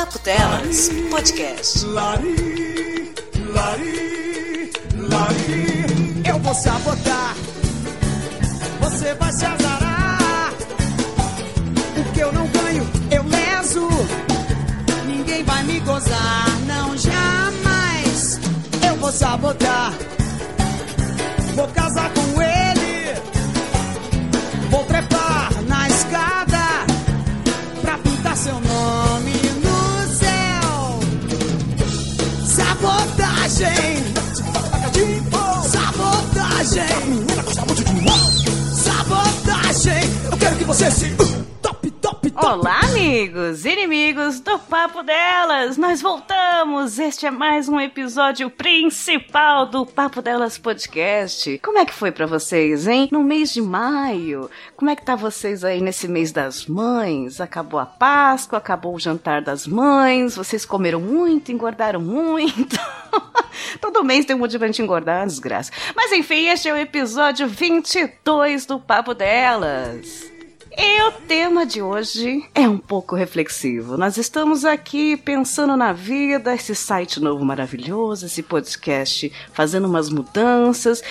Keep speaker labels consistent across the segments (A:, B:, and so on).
A: Papo Delas Podcast.
B: Lari, lari, lari. Eu vou sabotar, você vai se azarar. O que eu não ganho, eu leso. Ninguém vai me gozar, não jamais. Eu vou sabotar, Sabotagem! Sabotagem! Sabotagem! Eu quero que você se top, top, top.
C: Olá, amigos inimigos do Papo Delas! Nós voltamos! Este é mais um episódio principal do Papo Delas Podcast. Como é que foi pra vocês, hein? No mês de maio, como é que tá vocês aí nesse mês das mães? Acabou a Páscoa, acabou o jantar das mães, vocês comeram muito, engordaram muito. Todo mês tem um motivo pra gente engordar, desgraça. Mas enfim, este é o episódio 22 do Papo Delas. E o tema de hoje é um pouco reflexivo. Nós estamos aqui pensando na vida, esse site novo maravilhoso, esse podcast fazendo umas mudanças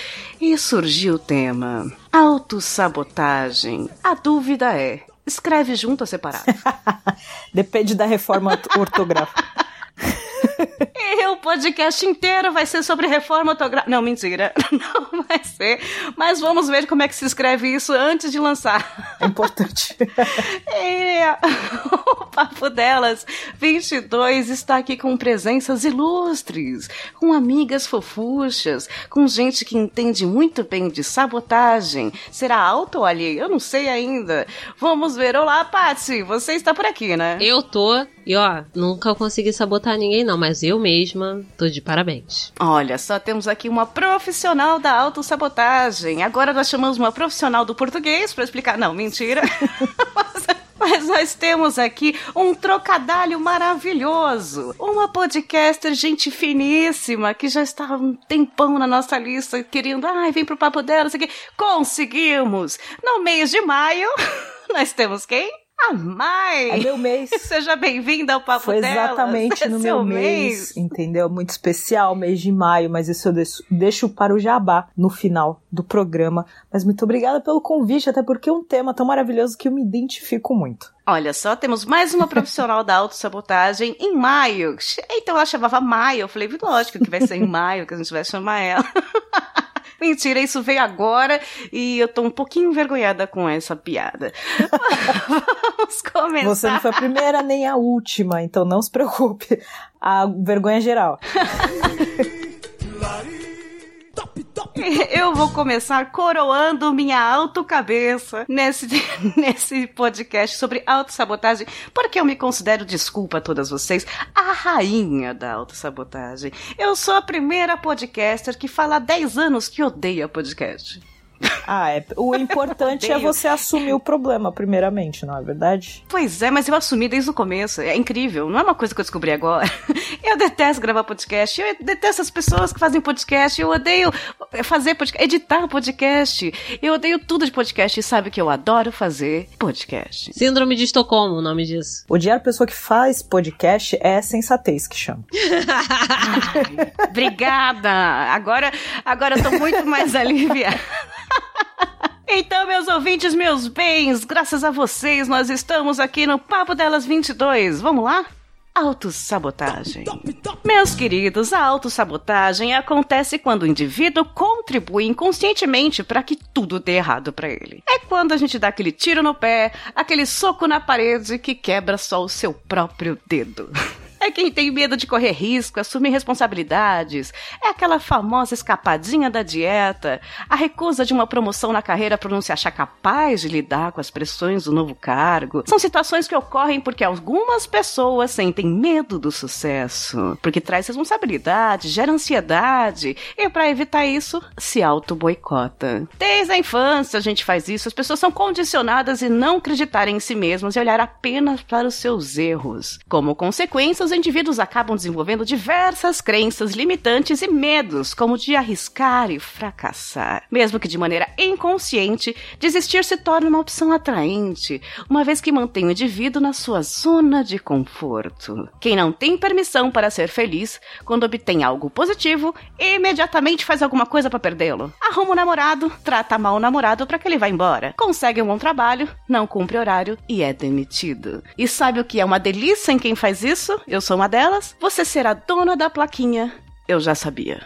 C: e surgiu o tema autossabotagem. A dúvida é: escreve junto ou separado?
D: Depende da reforma ortográfica.
C: E o podcast inteiro vai ser sobre reforma ortográfica. Não, mentira. Não vai ser. Mas vamos ver como é que se escreve isso antes de lançar.
D: É importante.
C: E o Papo Delas 22 está aqui com presenças ilustres, com amigas fofuchas, com gente que entende muito bem de sabotagem. Será alto ou alheio? Eu não sei ainda. Vamos ver. Olá, Patsy. Você está por aqui, né?
E: Eu tô, e ó, nunca consegui sabotar ninguém não, mas eu mesma tô de parabéns.
C: Olha, só temos aqui uma profissional da autossabotagem. Agora nós chamamos uma profissional do português para explicar. Não, mentira. Mas- nós temos aqui um trocadalho maravilhoso. Uma podcaster, gente finíssima, que já está um tempão na nossa lista, querendo, ai, vem pro papo dela, isso aqui. Conseguimos! No mês de maio, nós temos quem? A Mai!
D: É meu mês.
C: Seja bem-vinda ao Papo
D: Foi
C: Delas.
D: exatamente
C: É
D: no
C: seu
D: meu mês, entendeu? Muito especial, mês de maio, mas isso eu deixo, deixo para o jabá no final do programa. Mas muito obrigada pelo convite, até porque é um tema tão maravilhoso que eu me identifico muito.
C: Olha só, temos mais uma profissional da autossabotagem em maio. Então ela chamava Maio. Eu falei, lógico que vai ser em maio que a gente vai chamar ela. Mentira, isso veio agora e eu tô um pouquinho envergonhada com essa piada. Vamos começar.
D: Você não foi a primeira nem a última, então não se preocupe. A vergonha é geral.
C: Eu vou começar coroando minha autocabeça nesse, nesse podcast sobre autossabotagem, porque eu me considero, desculpa a todas vocês, a rainha da autossabotagem. Eu sou a primeira podcaster que fala há 10 anos que odeia podcast.
D: Ah, é. O importante é você assumir o problema, primeiramente, não é verdade?
C: Pois é, mas eu assumi desde o começo. É incrível, não é uma coisa que eu descobri agora. Eu detesto gravar podcast, eu detesto as pessoas que fazem podcast, eu odeio fazer podcast, editar podcast. Eu odeio tudo de podcast e sabe que eu adoro fazer podcast.
E: Síndrome de Estocolmo, o nome disso.
D: Odiar a pessoa que faz podcast é sensatez que chama.
C: Obrigada! Agora, agora eu tô muito mais aliviada. Então, meus ouvintes, meus bens, graças a vocês, nós estamos aqui no Papo Delas 22. Vamos lá? Autossabotagem. Meus queridos, a autossabotagem acontece quando o indivíduo contribui inconscientemente para que tudo dê errado para ele. É quando a gente dá aquele tiro no pé, aquele soco na parede que quebra só o seu próprio dedo. É quem tem medo de correr risco, assumir responsabilidades. É aquela famosa escapadinha da dieta, a recusa de uma promoção na carreira por não se achar capaz de lidar com as pressões do novo cargo. São situações que ocorrem porque algumas pessoas sentem medo do sucesso, porque traz responsabilidade, gera ansiedade, e para evitar isso, se auto-boicota. Desde a infância a gente faz isso, as pessoas são condicionadas a não acreditarem em si mesmas e olhar apenas para os seus erros. Como consequência, os indivíduos acabam desenvolvendo diversas crenças limitantes e medos, como de arriscar e fracassar. Mesmo que de maneira inconsciente, desistir se torna uma opção atraente, uma vez que mantém o indivíduo na sua zona de conforto. Quem não tem permissão para ser feliz, quando obtém algo positivo, imediatamente faz alguma coisa para perdê-lo. Arruma um namorado, trata mal o namorado para que ele vá embora. Consegue um bom trabalho, não cumpre horário e é demitido. E sabe o que é uma delícia em quem faz isso? Eu sou uma delas. Você será dona da plaquinha. Eu já sabia.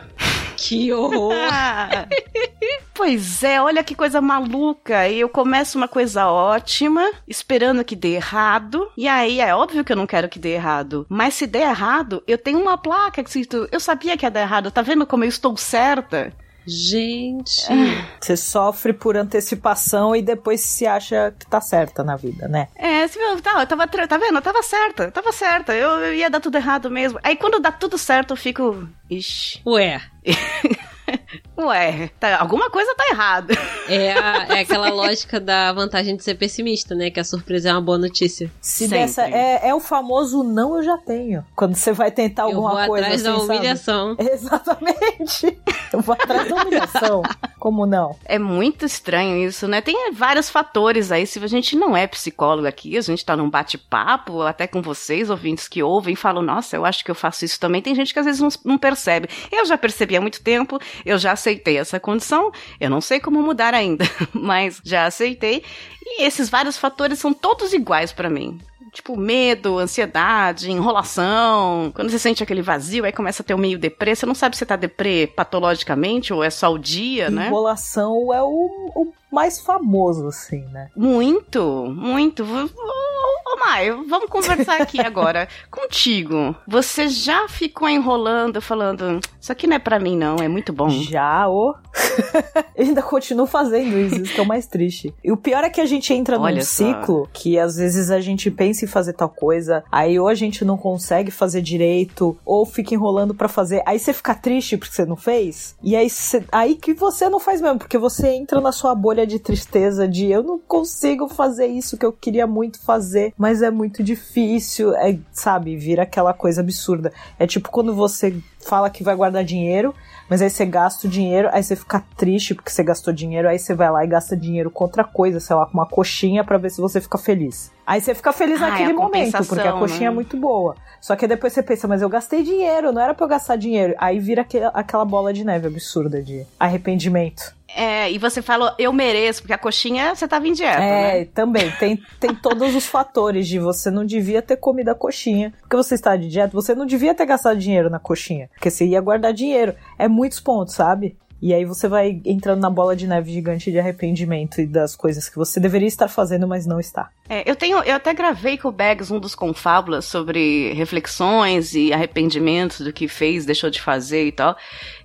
E: Que horror!
C: Pois é, olha que coisa maluca. Eu começo uma coisa ótima, esperando que dê errado. E aí é óbvio que eu não quero que dê errado. Mas se der errado, eu tenho uma placa que escrito: Eu sabia que ia dar errado. Tá vendo como eu estou certa?
E: Gente.
D: Você sofre por antecipação e depois se acha que tá certa na vida, né?
C: É, se eu, tá, eu tava, tá vendo? Eu tava certa, eu tava certa. Eu, eu ia dar tudo errado mesmo. Aí quando dá tudo certo, eu fico. Ixi.
E: Ué,
C: Ué, tá- alguma coisa tá errada.
E: é, a- é aquela lógica da vantagem de ser pessimista, né? Que a surpresa é uma boa notícia.
D: Se dessa, é, é o famoso não eu já tenho. Quando você vai tentar
E: Eu vou
D: alguma coisa
E: atrás da
D: assim, sabe?
E: humilhação.
D: Exatamente. Eu vou atrás da humilhação. Como não?
C: É muito estranho isso, né? Tem vários fatores aí. Se a gente não é psicólogo aqui, a gente tá num bate-papo, até com vocês, ouvintes que ouvem, falam, nossa, eu acho que eu faço isso também. Tem gente que às vezes não, não percebe. Eu já percebi há muito tempo, eu já aceitei essa condição. Eu não sei como mudar ainda, mas já aceitei. E esses vários fatores são todos iguais pra mim. Tipo, medo, ansiedade, enrolação. Quando você sente aquele vazio, aí começa a ter um meio deprê. Você não sabe se tá deprê patologicamente ou é só o dia, né?
D: Enrolação é o, o mais famoso, assim, né?
C: Muito, muito. Ô, Maio, vamos conversar aqui agora contigo. Você já ficou enrolando, falando, isso aqui não é pra mim não, é muito bom.
D: Já, ô. Eu ainda continuo fazendo isso, isso que é o mais triste. E o pior é que a gente entra num
C: Olha só.
D: ciclo que às vezes a gente pensa em fazer tal coisa, aí ou a gente não consegue fazer direito, ou fica enrolando pra fazer, aí você fica triste porque você não fez, e aí, você- aí que você não faz mesmo, porque você entra na sua bolha de tristeza de eu não consigo fazer isso que eu queria muito fazer, mas é muito difícil, é, sabe, vira aquela coisa absurda. É tipo quando você fala que vai guardar dinheiro, mas aí você gasta o dinheiro, aí você fica triste porque você gastou dinheiro, aí você vai lá e gasta dinheiro com outra coisa, sei lá, com uma coxinha pra ver se você fica feliz. Aí você fica feliz
C: Ah, é
D: naquele
C: a
D: momento, porque a coxinha
C: né?
D: é muito boa. Só que depois você pensa, mas eu gastei dinheiro, não era pra eu gastar dinheiro. Aí vira aquela bola de neve absurda de arrependimento.
C: É, e você falou, eu mereço, porque a coxinha você tava em dieta, né?
D: É, também. Tem, tem todos os fatores de você não devia ter comido a coxinha. Porque você está de dieta, você não devia ter gastado dinheiro na coxinha. Porque você ia guardar dinheiro. É muitos pontos, sabe? E aí você vai entrando na bola de neve gigante de arrependimento e das coisas que você deveria estar fazendo, mas não está.
C: É, eu tenho, eu até gravei com o Bags um dos confábulas sobre reflexões e arrependimentos do que fez, deixou de fazer e tal.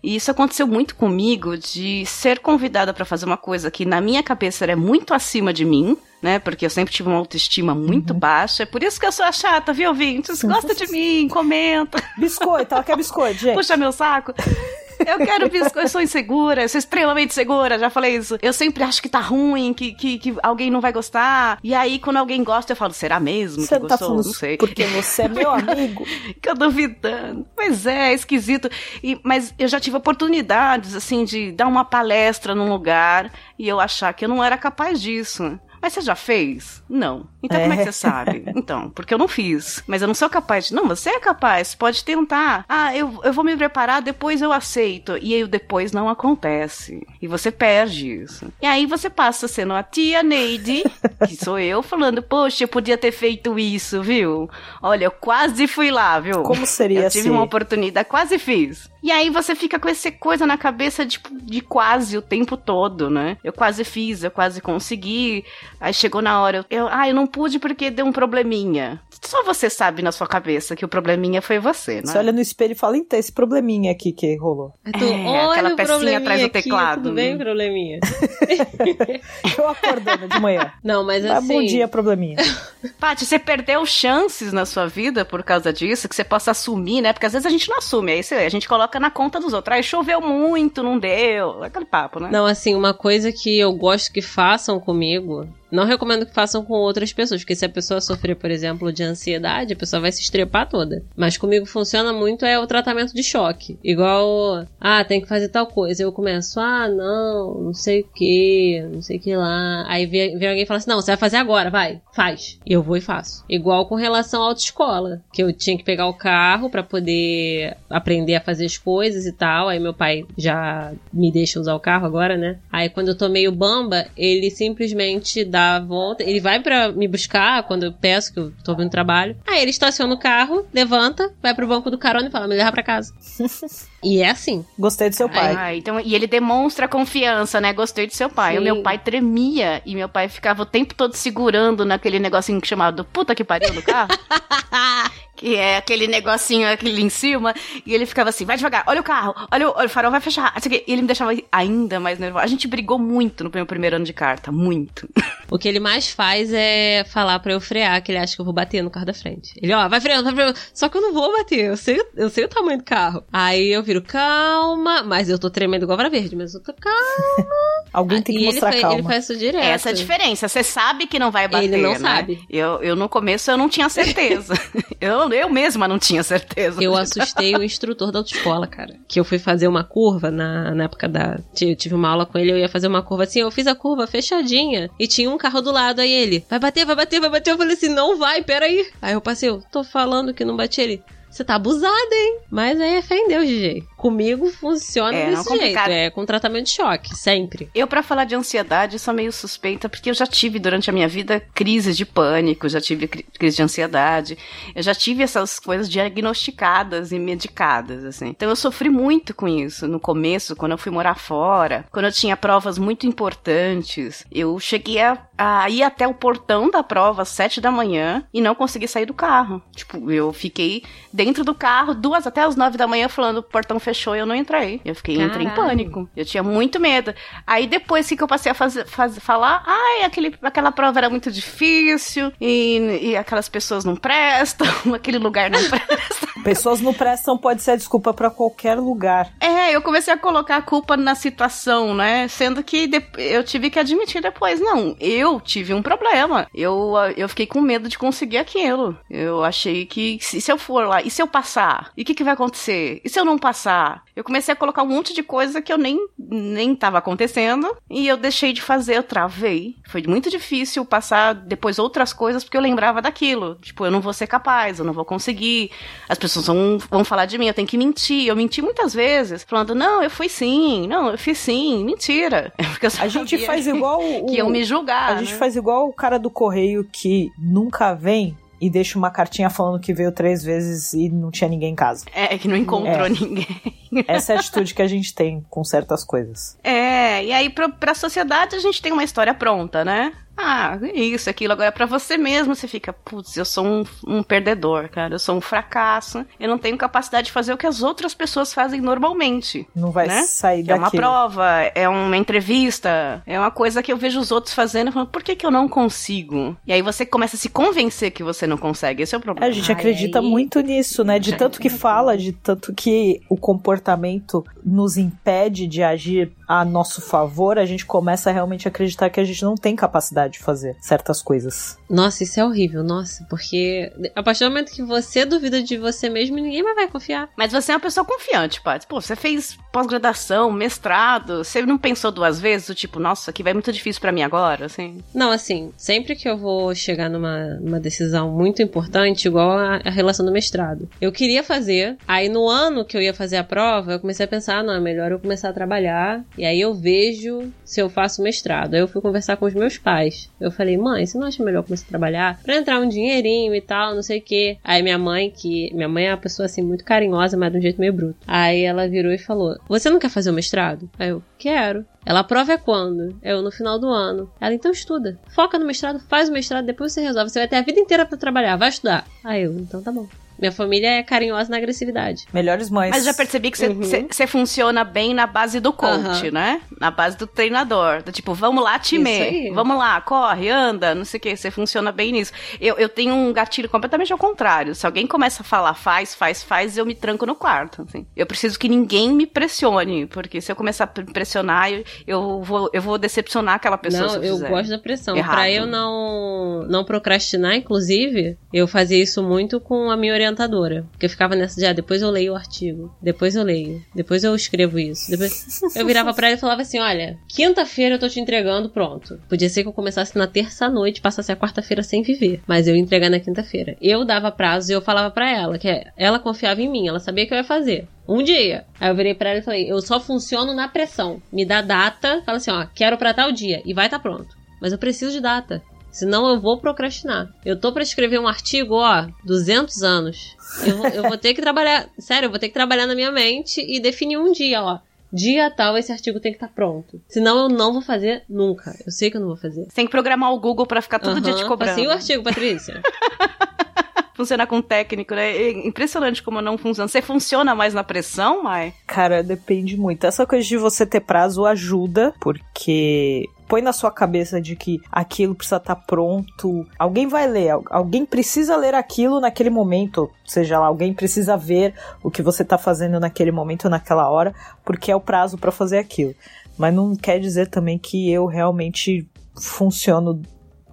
C: E isso aconteceu muito comigo de ser convidada pra fazer uma coisa que na minha cabeça era muito acima de mim, né? Porque eu sempre tive uma autoestima muito baixa. É por isso que eu sou a chata, viu, ouvintes? Gosta de mim, comenta,
D: Biscoito, ela quer biscoito, gente.
C: puxa meu saco. Eu quero biscoito, eu sou insegura, eu sou extremamente segura, já falei isso. Eu sempre acho que tá ruim, que, que, que alguém não vai gostar. E aí, quando alguém gosta, eu falo, será mesmo
D: Você
C: que
D: tá
C: gostou? não sei.
D: porque você é meu amigo.
C: que eu duvidando. Pois é, é esquisito. E, mas eu já tive oportunidades, assim, de dar uma palestra num lugar e eu achar que eu não era capaz disso. Mas você já fez? Não. Então como é que
D: É.
C: você sabe? Então, porque eu não fiz. Mas eu não sou capaz de. Não, você é capaz, pode tentar. Ah, eu, eu vou me preparar, depois eu aceito. E aí o depois não acontece. E você perde isso. E aí você passa sendo a tia Neide, que sou eu, falando, poxa, eu podia ter feito isso, viu? Olha, eu quase fui lá, viu?
D: Como seria
C: Eu tive uma oportunidade, quase fiz. E aí você fica com essa coisa na cabeça de, de quase o tempo todo, né? Eu quase fiz, eu quase consegui. Aí chegou na hora, eu, eu, ah, eu não pude porque deu um probleminha. Só você sabe na sua cabeça que o probleminha foi você, né?
D: Você olha no espelho e fala, então, esse probleminha aqui que rolou.
E: Tu,
C: É,
E: olha
C: aquela
E: o
C: pecinha
E: probleminha
C: atrás do
E: aqui,
C: teclado,
E: Tudo bem,
C: né?
E: probleminha?
D: Eu acordando de manhã.
E: Não, mas
D: Ah,
E: assim...
D: bom dia, probleminha.
C: Paty, você perdeu chances na sua vida por causa disso, que você possa assumir, né? Porque às vezes a gente não assume, aí você- a gente coloca na conta dos outros. Aí choveu muito, não deu. Aquele papo, né?
E: Não, assim, uma coisa que eu gosto que façam comigo Não recomendo que façam com outras pessoas, porque se a pessoa sofrer, por exemplo, de ansiedade, a pessoa vai se estrepar toda. Mas comigo funciona muito é o tratamento de choque. Igual, ah, tem que fazer tal coisa. Eu começo, ah, não, não sei o que, não sei o que lá. Aí vem, alguém e fala assim, não, você vai fazer agora, vai, faz. E eu vou e faço. Igual com relação à autoescola, que eu tinha que pegar o carro para poder aprender a fazer as coisas e tal. Aí meu pai já me deixa usar o carro agora, né? Aí quando eu tô meio bamba, ele simplesmente dá a volta, ele vai para me buscar quando eu peço que eu tô vindo trabalho. Aí ele estaciona o carro, levanta, vai pro banco do carona e fala: "Me leva para casa". E é assim.
D: Gostei do seu pai.
C: Ah, então, e ele demonstra confiança, né? Gostei do seu pai.
E: Sim.
C: O meu pai tremia e meu pai ficava o tempo todo segurando naquele negocinho chamado puta que pariu do carro. que é aquele negocinho aquele em cima. E ele ficava assim, vai devagar, olha o carro, olha o, olha o farol, vai fechar. E ele me deixava ainda mais nervoso. A gente brigou muito no meu primeiro ano de carta, muito.
E: O que ele mais faz é falar pra eu frear, que ele acha que eu vou bater no carro da frente. Ele, ó, vai freando, vai freando. Só que eu não vou bater, eu sei, eu sei o tamanho do carro. Aí eu viro, calma, mas eu tô tremendo igual vara verde, mas eu tô calma.
D: Alguém tem que
E: e ele,
D: mostrar
E: fa-
D: calma.
E: ele faz isso direto.
C: Essa é a diferença. Você sabe que não vai bater.
E: Ele não
C: né?
E: sabe.
C: Eu, eu no começo eu não tinha certeza. eu, eu mesma não tinha certeza.
E: Eu assustei o instrutor da autoescola, cara. Que eu fui fazer uma curva na, na época da. Eu tive uma aula com ele, eu ia fazer uma curva assim. Eu fiz a curva fechadinha e tinha um carro do lado. Aí ele, vai bater, vai bater, vai bater. Eu falei assim: não vai, peraí. Aí eu passei, eu tô falando que não bati ele. Você tá abusada, hein? Mas aí é fé em Deus, DJ. Comigo funciona
C: É,
E: desse jeito.
C: complicado.
E: É com tratamento de choque, sempre.
C: Eu, pra falar de ansiedade, sou meio suspeita, porque eu já tive durante a minha vida crises de pânico, já tive cri- crise de ansiedade, eu já tive essas coisas diagnosticadas e medicadas, assim. Então eu sofri muito com isso no começo, quando eu fui morar fora, quando eu tinha provas muito importantes. Eu cheguei a, a ir até o portão da prova às sete da manhã e não consegui sair do carro. Tipo, eu fiquei dentro do carro duas até as nove da manhã falando, portão fechou e eu não entrei. Eu fiquei, entrei em pânico. Eu tinha muito medo. Aí depois que eu passei a fazer, faz- falar, ai, aquele, aquela prova era muito difícil e, e aquelas pessoas não prestam, aquele lugar não presta.
D: Pessoas não prestam pode ser desculpa pra qualquer lugar.
C: É, eu comecei a colocar a culpa na situação, né? Sendo que eu tive que admitir depois, não, eu tive um problema. Eu, eu fiquei com medo de conseguir aquilo. Eu achei que se, se eu for lá, e se eu passar? E o que, que vai acontecer? E se eu não passar? Eu comecei a colocar um monte de coisa que eu nem, nem tava acontecendo e eu deixei de fazer, eu travei. Foi muito difícil passar depois outras coisas porque eu lembrava daquilo. Tipo, eu não vou ser capaz, eu não vou conseguir. As pessoas vão, vão falar de mim, eu tenho que mentir. Eu menti muitas vezes, falando, não, eu fui sim, não, eu fiz sim, mentira. Porque eu
D: A gente faz igual o.
C: que iam me julgar.
D: A gente
C: né?
D: faz igual o cara do correio que nunca vem e deixa uma cartinha falando que veio três vezes e não tinha ninguém em casa.
C: É, que não encontrou
D: É.
C: ninguém.
D: Essa é a atitude que a gente tem com certas coisas.
C: É, e aí pra, pra sociedade a gente tem uma história pronta, né? Ah, isso, aquilo. Agora pra você mesmo, você fica, putz, eu sou um, um perdedor, cara. Eu sou um fracasso. Eu não tenho capacidade de fazer o que as outras pessoas fazem normalmente.
D: Não vai
C: Né?
D: sair
C: Que é uma prova, é uma entrevista, é uma coisa que eu vejo os outros fazendo e falo, por que, que eu não consigo? E aí você começa a se convencer que você não consegue. Esse é o problema.
D: A gente
E: Ai,
D: acredita
E: aí-
D: muito nisso, né? De tanto que fala, de tanto que o comportamento nos impede de agir a nosso favor, a gente começa a realmente acreditar que a gente não tem capacidade de fazer certas coisas.
E: Nossa, isso é horrível, nossa, porque a partir do momento que você duvida de você mesmo, ninguém mais vai confiar.
C: Mas você é uma pessoa confiante, Paty. Pô, você fez pós-graduação, mestrado, você não pensou duas vezes, do tipo, nossa, que vai muito difícil pra mim agora, assim?
E: Não, assim, sempre que eu vou chegar numa, numa decisão muito importante, igual a, a relação do mestrado, eu queria fazer, aí no ano que eu ia fazer a prova, eu comecei a pensar, não, é melhor eu começar a trabalhar, e aí eu vejo se eu faço mestrado. Aí eu fui conversar com os meus pais. Eu falei, mãe, você não acha melhor começar a trabalhar? Pra entrar um dinheirinho e tal, não sei o quê. Aí minha mãe, que. Minha mãe é uma pessoa assim muito carinhosa, mas de um jeito meio bruto. Aí ela virou e falou: Você não quer fazer o mestrado? Aí eu, quero. Ela, prova é quando? Eu, no final do ano. Ela, então estuda. Foca no mestrado, faz o mestrado, depois você resolve. Você vai ter a vida inteira pra trabalhar, vai estudar. Aí eu, então tá bom. Minha família é carinhosa na agressividade.
D: Melhores mães.
C: Mas já percebi que você
E: Uhum.
C: funciona bem na base do coach,
E: Aham.
C: né? Na base do treinador. Do tipo, vamos lá, time. Vamos lá, corre, anda, não sei o que. Você funciona bem nisso. Eu, eu tenho um gatilho completamente ao contrário. Se alguém começa a falar faz, faz, faz, eu me tranco no quarto. assim. Eu preciso que ninguém me pressione. Porque se eu começar a pressionar, eu, eu, vou, eu vou decepcionar aquela pessoa. se
E: não,
C: eu,
E: eu
C: fizer.
E: gosto da pressão.
C: errado.
E: Pra eu não, não procrastinar, inclusive, eu fazia isso muito com a minha orientadora. Porque eu ficava nessa de, ah, depois eu leio o artigo, depois eu leio, depois eu escrevo isso. Depois... Eu virava pra ela e falava assim: olha, quinta-feira eu tô te entregando, pronto. Podia ser que eu começasse na terça-noite, passasse a quarta-feira sem viver. Mas eu ia entregar na quinta-feira. Eu dava prazo e eu falava pra ela que ela confiava em mim, ela sabia que eu ia fazer. Um dia. Aí eu virei pra ela e falei: eu só funciono na pressão. Me dá data, fala assim: ó, quero pra tal dia. E vai tá pronto. Mas eu preciso de data. Senão eu vou procrastinar. Eu tô pra escrever um artigo, ó, 200 anos. Eu, vou- eu vou ter que trabalhar. Sério, eu vou ter que trabalhar na minha mente e definir um dia, ó. Dia tal, esse artigo tem que estar pronto. Senão eu não vou fazer nunca. Eu sei que eu não vou fazer.
C: Você tem que programar o Google pra ficar todo dia te cobrando.
E: Passei o artigo, Patrícia.
C: Funcionar com técnico, né? É impressionante como não funciona. Você funciona mais na pressão, Mai?
D: Cara, depende muito. Essa coisa de você ter prazo ajuda, porque põe na sua cabeça de que aquilo precisa estar pronto. Alguém vai ler, al- alguém precisa ler aquilo naquele momento, seja lá, alguém precisa ver o que você tá fazendo naquele momento, naquela hora, porque é o prazo pra fazer aquilo. Mas não quer dizer também que eu realmente funciono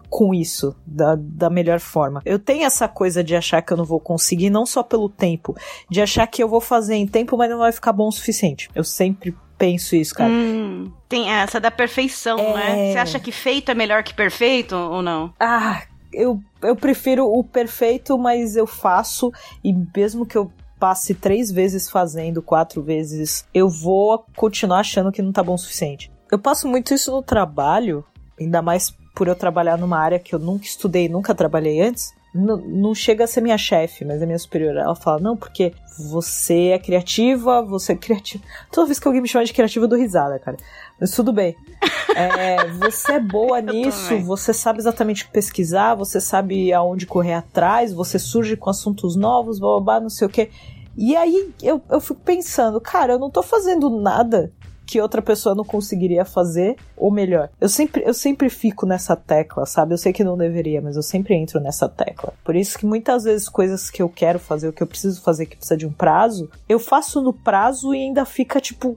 D: com isso da, da melhor forma. Eu tenho essa coisa de achar que eu não vou conseguir, não só pelo tempo, de achar que eu vou fazer em tempo, mas não vai ficar bom o suficiente. Eu sempre penso isso, cara.
C: Hum, tem essa da perfeição,
D: É.
C: né? Você acha que feito é melhor que perfeito ou não?
D: Ah, eu, eu prefiro o perfeito, mas eu faço, e mesmo que eu passe três vezes fazendo, quatro vezes, eu vou continuar achando que não tá bom o suficiente. Eu passo muito isso no trabalho, ainda mais por eu trabalhar numa área que eu nunca estudei, nunca trabalhei antes. Não, não chega a ser minha chefe, mas é minha superior. Ela fala, não, porque você é criativa, você é criativa. Toda vez que alguém me chama de criativa, eu dou risada, cara. Mas tudo bem. É, você é boa nisso, você sabe exatamente o que pesquisar, você sabe aonde correr atrás, você surge com assuntos novos, blá blá, blá não sei o quê. E aí eu, eu fico pensando, cara, eu não tô fazendo nada que outra pessoa não conseguiria fazer, ou melhor, eu sempre, eu sempre fico nessa tecla, sabe? Eu sei que não deveria, mas eu sempre entro nessa tecla. Por isso que muitas vezes coisas que eu quero fazer, o que eu preciso fazer que precisa de um prazo, eu faço no prazo e ainda fica tipo, "Hum,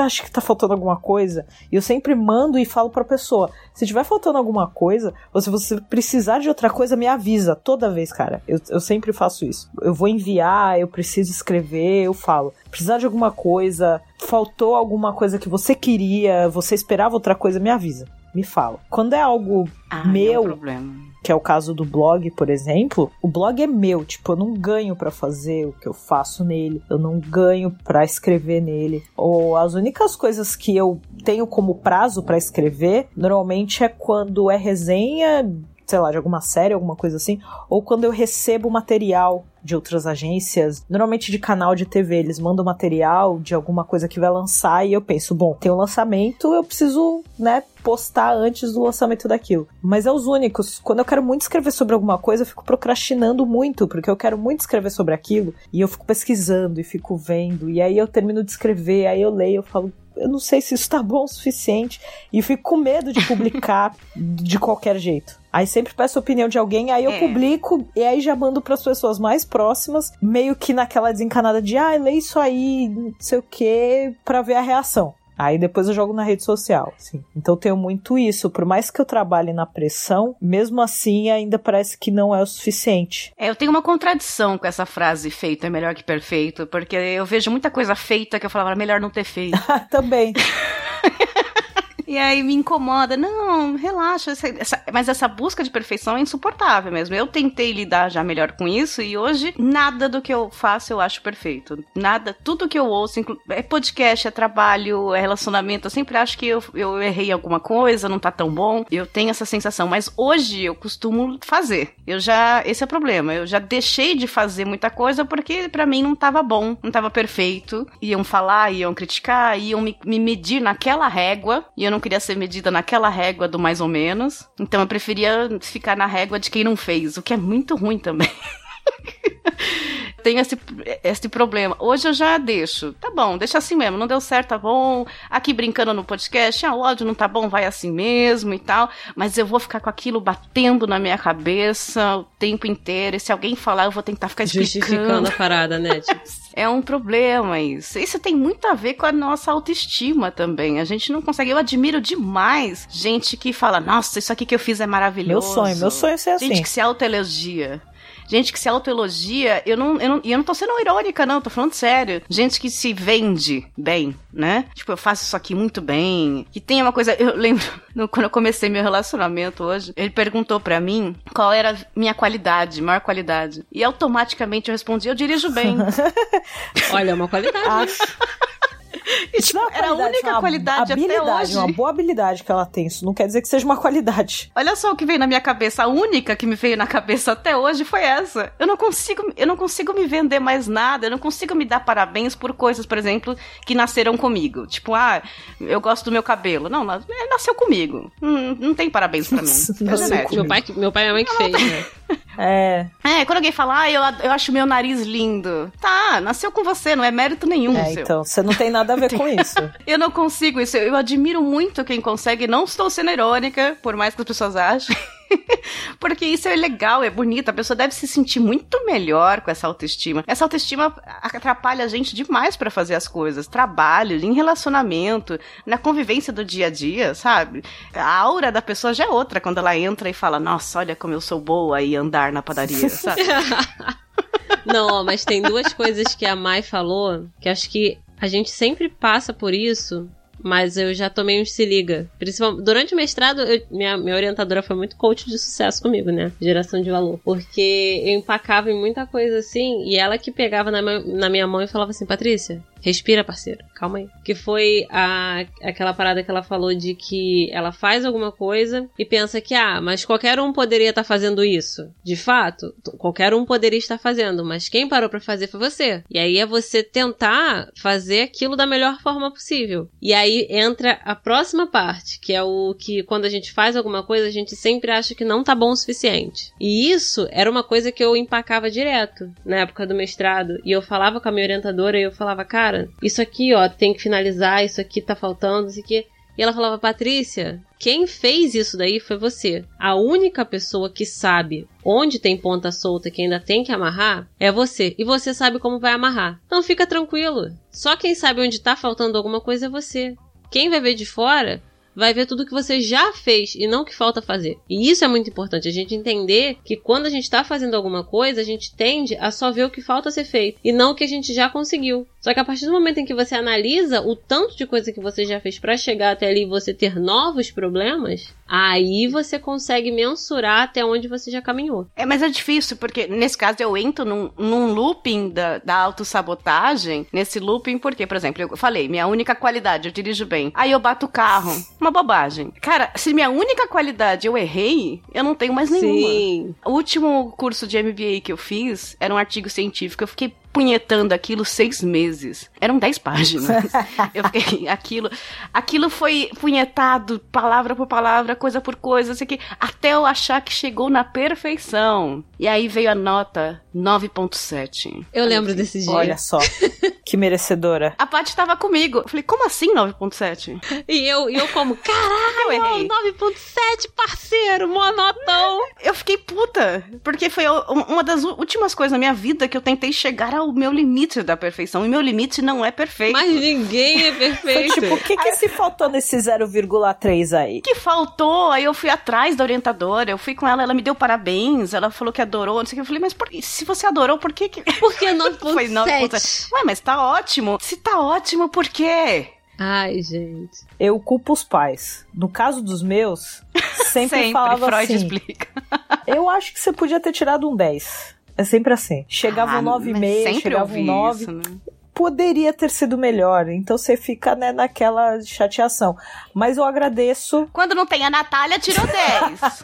D: acho que tá faltando alguma coisa. E eu sempre mando e falo pra pessoa: se tiver faltando alguma coisa, ou se você precisar de outra coisa, me avisa toda vez, cara. Eu, eu sempre faço isso. Eu vou enviar, eu preciso escrever, eu falo. Precisar de alguma coisa, faltou alguma coisa que você queria, você esperava outra coisa, me avisa. Me fala. Quando é algo
C: Ah, não
D: meu,
C: é um problema.
D: Que é o caso do blog, por exemplo, o blog é meu, tipo, eu não ganho pra fazer o que eu faço nele, eu não ganho pra escrever nele. Ou as únicas coisas que eu tenho como prazo pra escrever, normalmente é quando é resenha, sei lá, de alguma série, alguma coisa assim, ou quando eu recebo material de outras agências, normalmente de canal de TV, eles mandam material de alguma coisa que vai lançar e eu penso, bom, tem um lançamento, eu preciso, né, postar antes do lançamento daquilo. Mas é os únicos. Quando eu quero muito escrever sobre alguma coisa, eu fico procrastinando muito, porque eu quero muito escrever sobre aquilo e eu fico pesquisando e fico vendo, e aí eu termino de escrever, aí eu leio, eu falo, eu não sei se isso tá bom o suficiente. E fico com medo de publicar de qualquer jeito. Aí sempre peço a opinião de alguém, aí eu
C: É.
D: publico e aí já mando para as pessoas mais próximas, meio que naquela desencanada de, ah, lê isso aí, não sei o que, pra ver a reação. Aí depois eu jogo na rede social, assim. Então eu tenho muito isso. Por mais que eu trabalhe na pressão, mesmo assim ainda parece que não é o suficiente.
C: É, eu tenho uma contradição com essa frase feito é melhor que perfeito, porque eu vejo muita coisa feita que eu falava, melhor não ter feito.
D: Também.
C: E aí me incomoda. Não, relaxa. essa- essa- mas essa busca de perfeição é insuportável mesmo. Eu tentei lidar já melhor com isso e hoje nada do que eu faço eu acho perfeito. Nada, tudo que eu ouço, é podcast, é trabalho, é relacionamento, eu sempre acho que eu, eu errei alguma coisa, não tá tão bom. Eu tenho essa sensação, mas hoje eu costumo fazer. Eu já, esse é o problema. Eu já deixei de fazer muita coisa porque pra mim não tava bom, não tava perfeito. Iam falar, iam criticar, iam me, me medir naquela régua e eu não queria ser medida naquela régua do mais ou menos. Então eu preferia ficar na régua de quem não fez, o que é muito ruim também. tenho esse, esse problema. Hoje eu já deixo. Tá bom, deixa assim mesmo. Não deu certo, tá bom. Aqui brincando no podcast, ah, o áudio não tá bom, vai assim mesmo e tal. Mas eu vou ficar com aquilo batendo na minha cabeça o tempo inteiro. E se alguém falar, eu vou tentar ficar explicando.
E: Justificando a parada, né? Tipo,
C: É um problema isso. Isso tem muito a ver com a nossa autoestima também. A gente não consegue. Eu admiro demais gente que fala: Nossa, isso aqui que eu fiz é maravilhoso.
D: Meu sonho, meu sonho é ser assim.
C: Gente que se autoelogia. Gente que se autoelogia, eu não, eu não, e eu não tô sendo irônica, não, tô falando sério. Gente que se vende bem, né? Tipo, eu faço isso aqui muito bem. Que tem uma coisa, eu lembro, no- quando eu comecei meu relacionamento hoje, ele perguntou pra mim qual era a minha qualidade, maior qualidade. E automaticamente eu respondi, eu dirijo bem.
E: olha, é uma qualidade.
C: E, tipo,
D: é
C: era a única
D: é uma
C: qualidade até
D: habilidade,
C: hoje.
D: uma boa habilidade que ela tem. Isso não quer dizer que seja uma qualidade.
C: Olha só o que veio na minha cabeça. A única que me veio na cabeça até hoje foi essa. Eu não consigo, eu não consigo me vender mais nada. Eu não consigo me dar parabéns por coisas, por exemplo, que nasceram comigo. Tipo, ah, eu gosto do meu cabelo. Não, é, nasceu comigo. Não, não tem parabéns pra mim. É
D: Nasceu
C: genético.
E: Meu pai, meu pai e minha mãe que fez, né?
D: É,
C: É, quando alguém fala, ah, eu, eu acho meu nariz lindo. Tá, nasceu com você, não é mérito nenhum
D: é,
C: seu.
D: então, você não tem nada a ver com isso.
C: Eu não consigo isso. Eu admiro muito quem consegue. Não estou sendo irônica, por mais que as pessoas achem. Porque isso é legal, é bonito. A pessoa deve se sentir muito melhor com essa autoestima. Essa autoestima atrapalha a gente demais pra fazer as coisas. Trabalho, em relacionamento, na convivência do dia a dia, sabe? A aura da pessoa já é outra quando ela entra e fala: Nossa, olha como eu sou boa e andar na padaria, sabe?
E: Não, ó, mas tem duas coisas que a Mai falou que acho que a gente sempre passa por isso, mas eu já tomei um se liga. Principalmente, durante o mestrado, eu- minha, minha orientadora foi muito coach de sucesso comigo, né? Geração de valor. Porque eu empacava em muita coisa assim, e ela que pegava na, na minha mão e falava assim: Patrícia, respira, parceiro, calma aí. Que foi a, aquela parada que ela falou de que ela faz alguma coisa e pensa que, ah, mas qualquer um poderia estar fazendo isso. De fato, qualquer um poderia estar fazendo, mas quem parou pra fazer foi você. E aí é você tentar fazer aquilo da melhor forma possível. E aí entra a próxima parte, que é o que quando a gente faz alguma coisa, a gente sempre acha que não tá bom o suficiente. E isso era uma coisa que eu empacava direto na época do mestrado. E eu falava com a minha orientadora e eu falava, cara, isso aqui, ó, tem que finalizar, isso aqui tá faltando, isso aqui. E ela falava, Patrícia, quem fez isso daí foi você. A única pessoa que sabe onde tem ponta solta que ainda tem que amarrar é você. E você sabe como vai amarrar. Então fica tranquilo. Só quem sabe onde tá faltando alguma coisa é você. Quem vai ver de fora vai ver tudo que você já fez e não o que falta fazer. E isso é muito importante, a gente entender que quando a gente está fazendo alguma coisa, a gente tende a só ver o que falta ser feito e não o que a gente já conseguiu. Só que a partir do momento em que você analisa o tanto de coisa que você já fez para chegar até ali e você ter novos problemas, aí você consegue mensurar até onde você já caminhou.
C: É, mas é difícil, porque nesse caso eu entro num, num looping da, da autossabotagem. Nesse looping, porque, por exemplo, eu falei, minha única qualidade, eu dirijo bem. Aí eu bato o carro. Uma bobagem. Cara, se minha única qualidade eu errei, eu não tenho mais nenhuma.
E: Sim.
C: O último curso de MBA que eu fiz era um artigo científico. Eu fiquei punhetando aquilo seis meses. Eram dez páginas. eu fiquei, aquilo, aquilo foi punhetado palavra por palavra, coisa por coisa, assim que até eu achar que chegou na perfeição. E aí veio a nota 9.7.
E: Eu lembro desse dia.
D: Olha só, que merecedora.
C: A Paty tava comigo. Eu falei, como assim 9.7?
E: E eu, e eu como,
C: Eu
E: caralho,
C: errei.
E: 9.7, parceiro, monotão.
C: Eu fiquei puta, porque foi uma das últimas coisas na minha vida que eu tentei chegar ao meu limite da perfeição. E meu limite não é perfeito.
E: Mas ninguém é
D: Foi
E: perfeito.
D: tipo, o que que se faltou nesse 0,3 aí?
C: que faltou? Aí eu fui atrás da orientadora, eu fui com ela, ela me deu parabéns, ela falou que adorou, não sei o que. Eu falei, mas por- se você adorou, por que que...
E: Por que 9.7?
C: Foi 9.7. Ué, mas tá ótimo. Se tá ótimo, por quê?
E: Ai, gente.
D: Eu culpo os pais. No caso dos meus, sempre,
C: Sempre,
D: falava
C: Freud
D: assim.
C: explica.
D: Eu acho que você podia ter tirado um 10. É sempre assim. Chegava
C: Ah,
D: um
C: mas
D: 9,5,
C: sempre
D: chegava um 9.
C: isso, né?
D: Poderia ter sido melhor. Então você fica né, naquela chateação. Mas eu agradeço.
C: Quando não tem a Natália, tirou 10.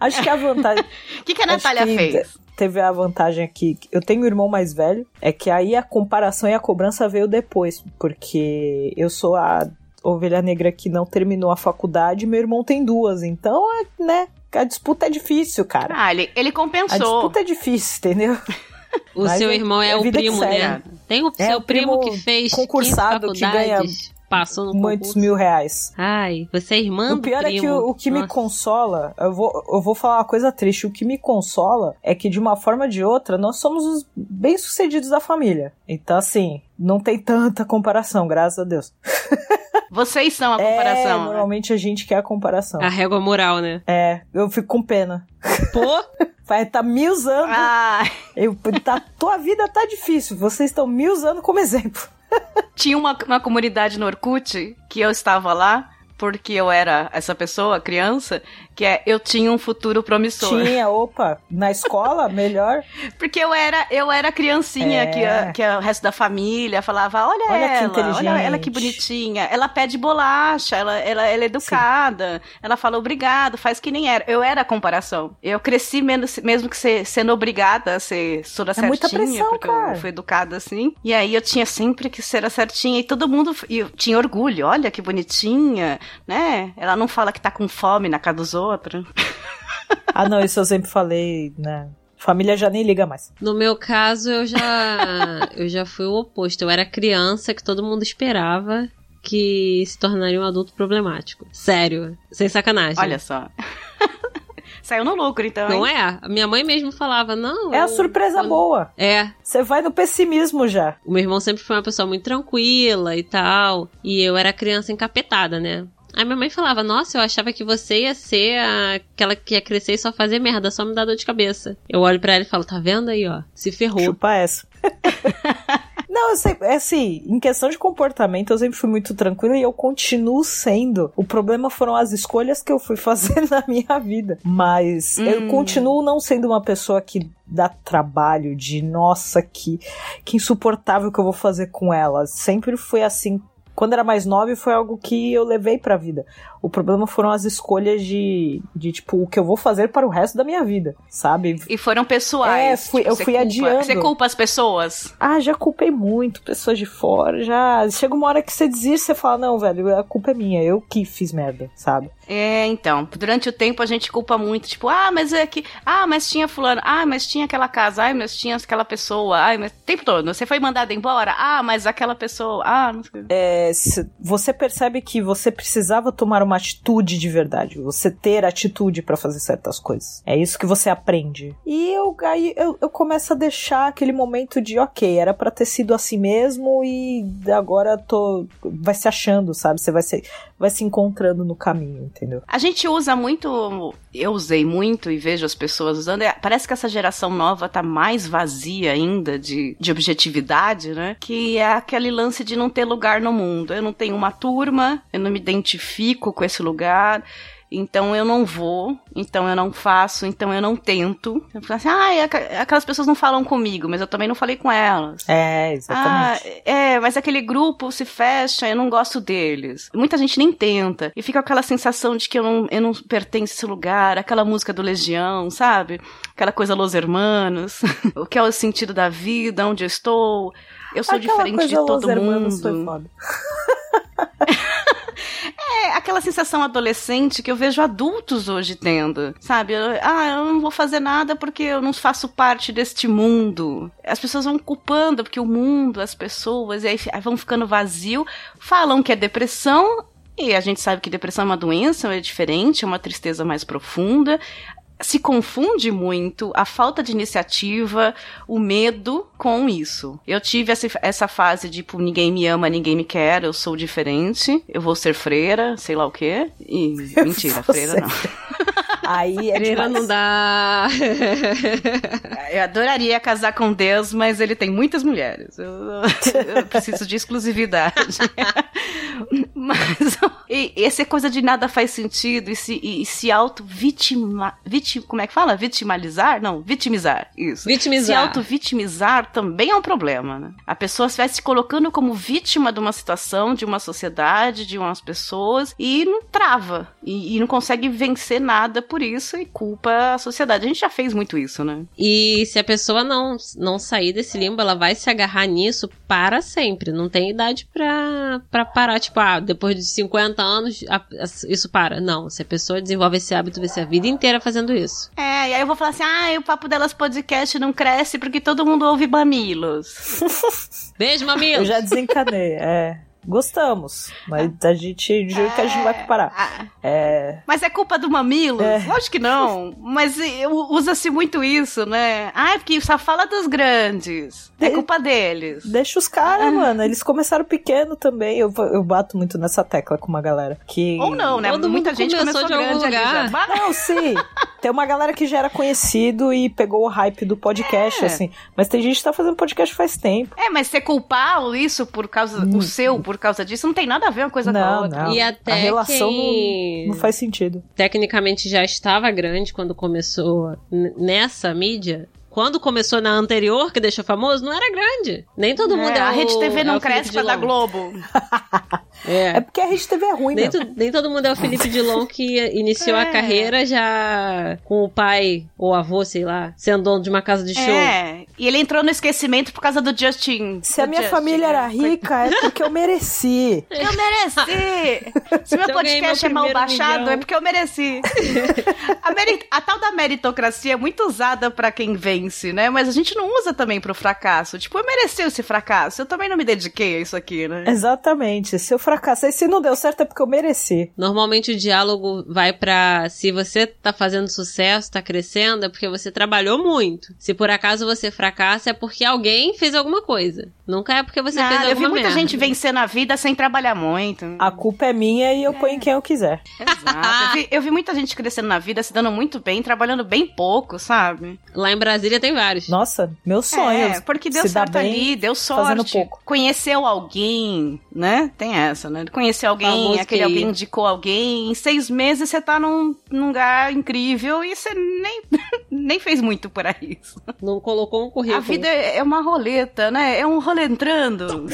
D: Acho que a vantagem.
C: O que, que a Natália
D: que
C: fez?
D: Teve a vantagem aqui. Eu tenho um irmão mais velho. É que aí a comparação e a cobrança veio depois. Porque eu sou a ovelha negra que não terminou a faculdade. Meu irmão tem duas. Então, é, né? A disputa é difícil, cara.
C: Ah, ele, ele
D: A
C: compensou.
D: disputa é difícil, entendeu?
E: O
D: Mas
E: seu
D: é-
E: irmão é,
D: é
E: o primo, né? Tem o
D: É
E: seu
D: o primo
E: primo, que fez
D: concursado
E: 15
D: que ganha
E: faculdades, passou no
D: Muitos
E: concurso.
D: mil reais.
E: Ai, você é irmã
D: O pior é que
E: primo.
D: o, o que me
E: Nossa.
D: consola, eu vou, eu vou falar uma coisa triste, o que me consola é que de uma forma ou de outra nós somos os bem-sucedidos da família. Então assim, não tem tanta comparação, graças a Deus.
C: Vocês são a
D: É,
C: comparação. né?
D: normalmente a gente quer a comparação.
E: A régua moral, né?
D: É, eu fico com pena.
E: Pô,
D: Vai estar me usando.
C: Ah,
D: Eu, tá, tua vida tá difícil. Vocês estão me usando como exemplo.
C: tinha uma, uma comunidade no Orkut que eu estava lá porque eu era essa pessoa, criança, que é eu tinha um futuro promissor.
D: Tinha, opa, na escola, melhor.
C: Porque eu era, eu era criancinha
D: É.
C: que, a- que o resto da família falava, olha,
D: Olha que
C: ela,
D: inteligente.
C: olha ela que bonitinha, ela pede bolacha, ela, ela, ela é educada, ela fala obrigado, faz que nem era. Eu era a comparação. Eu cresci menos, mesmo que ser, sendo obrigada a ser toda
D: É
C: certinha,
D: muita pressão,
C: porque
D: cara.
C: eu fui educada assim. E aí eu tinha sempre que ser a certinha e todo mundo e tinha orgulho, olha que bonitinha, né? Ela não fala que tá com fome na casa dos outros.
D: Ah, não, isso eu sempre falei, né? Família já nem liga mais.
E: no meu caso, eu já, eu já fui o oposto. Eu era criança que todo mundo esperava que se tornaria um adulto problemático. Sério, sem sacanagem.
C: Olha só. Saiu no lucro, então.
E: Não
C: hein?
E: é? A minha mãe mesmo falava, não.
D: É a
E: eu-
D: surpresa
E: quando-
D: boa.
E: É,
D: Você vai no pessimismo já.
E: O meu irmão sempre foi uma pessoa muito tranquila e tal. E eu era criança encapetada, né? Aí minha mãe falava, nossa, eu achava que você ia ser a- aquela que ia crescer e só fazer merda, só me dar dor de cabeça. Eu olho pra ela e falo, tá vendo aí, ó? Se ferrou.
D: Chupa essa. Não, eu sempre, é assim, em questão de comportamento, eu sempre fui muito tranquila e eu continuo sendo. O problema foram as escolhas que eu fui fazer na minha vida. Mas eu
C: Hum.
D: continuo não sendo uma pessoa que dá trabalho de, nossa, que, que insuportável que eu vou fazer com ela. Sempre foi assim. Quando era mais nova, foi algo que eu levei pra vida. O problema foram as escolhas de, de, tipo, o que eu vou fazer para o resto da minha vida, sabe?
C: E foram pessoais.
D: É, fui- eu
C: Você
D: fui
C: culpa-
D: adiando.
C: Você culpa as pessoas?
D: Ah, já culpei muito, pessoas de fora, já. Chega uma hora que você desiste, você fala, não, velho, a culpa é minha, eu que fiz merda, sabe?
C: É, então. Durante o tempo a gente culpa muito. Tipo, ah, mas é que. Ah, mas tinha fulano. Ah, mas tinha aquela casa. Ah, mas tinha aquela pessoa. Ah, mas. O tempo todo. Você foi mandado embora. Ah, mas aquela pessoa. Ah, não sei.
D: É, você percebe que você precisava tomar uma atitude de verdade, você ter atitude pra fazer certas coisas. É isso que você aprende. E eu, aí eu, eu começo a deixar aquele momento de, ok, era pra ter sido assim mesmo e agora tô. Vai se achando, sabe? Você vai se, vai se encontrando no caminho, entendeu?
C: A gente usa muito. Eu usei muito e vejo as pessoas usando. é, parece que essa geração nova tá mais vazia ainda de, de objetividade, né? Que é aquele lance de não ter lugar no mundo. Eu não tenho uma turma, eu não me identifico com esse lugar. Então eu não vou, então eu não faço, então eu não tento. Eu assim, ah, aqu- aquelas pessoas não falam comigo, mas eu também não falei com elas.
D: É,
C: Ah,
D: exatamente.
C: é, mas aquele grupo se fecha, eu não gosto deles. Muita gente nem tenta. E fica aquela sensação de que eu não, eu não pertenço a esse lugar, aquela música do Legião, sabe? Aquela coisa Los Hermanos. o que é o sentido da vida, onde eu estou. Eu sou
D: Aquela
C: diferente de todo
D: Hermanos foi
C: mundo.
D: foda.
C: É aquela sensação adolescente que eu vejo adultos hoje tendo, sabe? Eu- ah, eu não vou fazer nada porque eu não faço parte deste mundo. As pessoas vão culpando porque o mundo, as pessoas, e aí vão ficando vazio, falam que é depressão. E a gente sabe que depressão é uma doença, é diferente, é uma tristeza mais profunda. Se confunde muito a falta de iniciativa, o medo com isso. Eu tive essa, essa fase de, tipo, ninguém me ama, ninguém me quer, eu sou diferente, eu vou ser freira, sei lá o quê. E mentira, freira não.
D: Aí é
E: Freira
D: demais.
E: não dá.
C: Eu adoraria casar com Deus, mas ele tem muitas mulheres. Eu, eu preciso de exclusividade. mas e, essa coisa de nada faz sentido e se, e, e se auto-vitimar. Vitim, como é que fala? Vitimalizar? Não, vitimizar. Isso. Se
E: Vitimizar.
C: auto-vitimizar também é um problema, né? A pessoa vai se colocando como vítima de uma situação, de uma sociedade, de umas pessoas e não trava. E, e não consegue vencer nada por por isso e culpa a sociedade. A gente já fez muito isso, né?
E: E se a pessoa não, não sair desse limbo, ela vai se agarrar nisso para sempre. Não tem idade pra, pra parar. Tipo, ah, depois de 50 anos, a- a- isso para. Não, se a pessoa desenvolve esse hábito, vai ser a vida inteira fazendo isso.
C: É, e aí eu vou falar assim: ah, o Papo Delas Podcast não cresce porque todo mundo ouve mamilos.
E: Beijo, mamilo!
D: Eu já desencanei, é. Gostamos, mas a gente jura que a gente vai parar.
C: Ah,
D: É.
C: Mas é culpa do mamilos?
D: É.
C: Lógico que não. Mas usa-se muito isso, né? Ah, é porque só fala dos grandes. É
D: De-
C: culpa deles.
D: Deixa os caras, mano. Eles começaram pequeno também. Eu, eu bato muito nessa tecla com uma galera. Que...
C: Ou não, né?
E: Todo
C: Muita gente
E: começou
C: começou
E: de algum
C: grande ali
E: lugar.
D: Não, sim. Tem uma galera que já era conhecido e pegou o hype do podcast,
C: É.
D: assim. Mas tem gente que tá fazendo podcast faz tempo.
C: É, mas ser culpar isso por causa. O seu por causa disso não tem nada a ver uma coisa com a.
D: Não,
C: outra.
D: não.
E: E até
D: a relação
E: quem-
D: não, não faz sentido.
E: tecnicamente já estava grande quando começou nessa mídia. Quando começou na anterior, que deixou famoso, não era grande. Nem todo mundo é,
C: É, a Rede TV
E: é
C: não cresce pra dar. Globo.
E: É.
D: É porque a Rede TV é ruim,
E: Nem,
D: né?
E: to- nem todo mundo é o Felipe Dilon que iniciou a
C: É.
E: carreira já com o pai ou avô, sei lá, sendo dono de uma casa de show.
C: É, e ele entrou no esquecimento por causa do Justin.
D: Se a
C: do
D: minha
C: Justin,
D: família
C: né?
D: era rica, é porque eu mereci.
C: Eu mereci! Se meu
E: Se
C: podcast
E: meu
C: é mal baixado,
E: milhão.
C: é porque eu mereci. a, meri- a tal da meritocracia é muito usada pra quem vence, né? Mas a gente não usa também pro fracasso. Tipo, eu mereci esse fracasso. Eu também não me dediquei a isso aqui, né?
D: Exatamente. Se eu fracassei, se não deu certo, é porque eu mereci.
E: Normalmente o diálogo vai pra se você tá fazendo sucesso, tá crescendo, é porque você trabalhou muito. Se por acaso você fracassa, é porque alguém fez alguma coisa. Nunca é porque você
C: Ah,
E: fez
C: eu vi
E: alguma
C: muita
E: merda.
C: gente vencer na vida sem trabalhar muito.
D: A culpa é minha e eu ponho em quem eu quiser.
C: Exato. Eu vi, eu vi muita gente crescendo na vida, se dando muito bem, trabalhando bem pouco, sabe?
E: Lá em Brasília tem vários.
D: Nossa, meu sonho.
C: É, porque deu certo
D: bem
C: ali, deu sorte.
D: pouco.
C: Conheceu alguém, né? Tem essa, né? Conheceu alguém, aquele alguém indicou alguém. Em seis meses você tá num, num lugar incrível e você nem, nem fez muito por isso.
E: Não colocou um currículo.
C: A vida é é uma roleta, né? É um rolê entrando.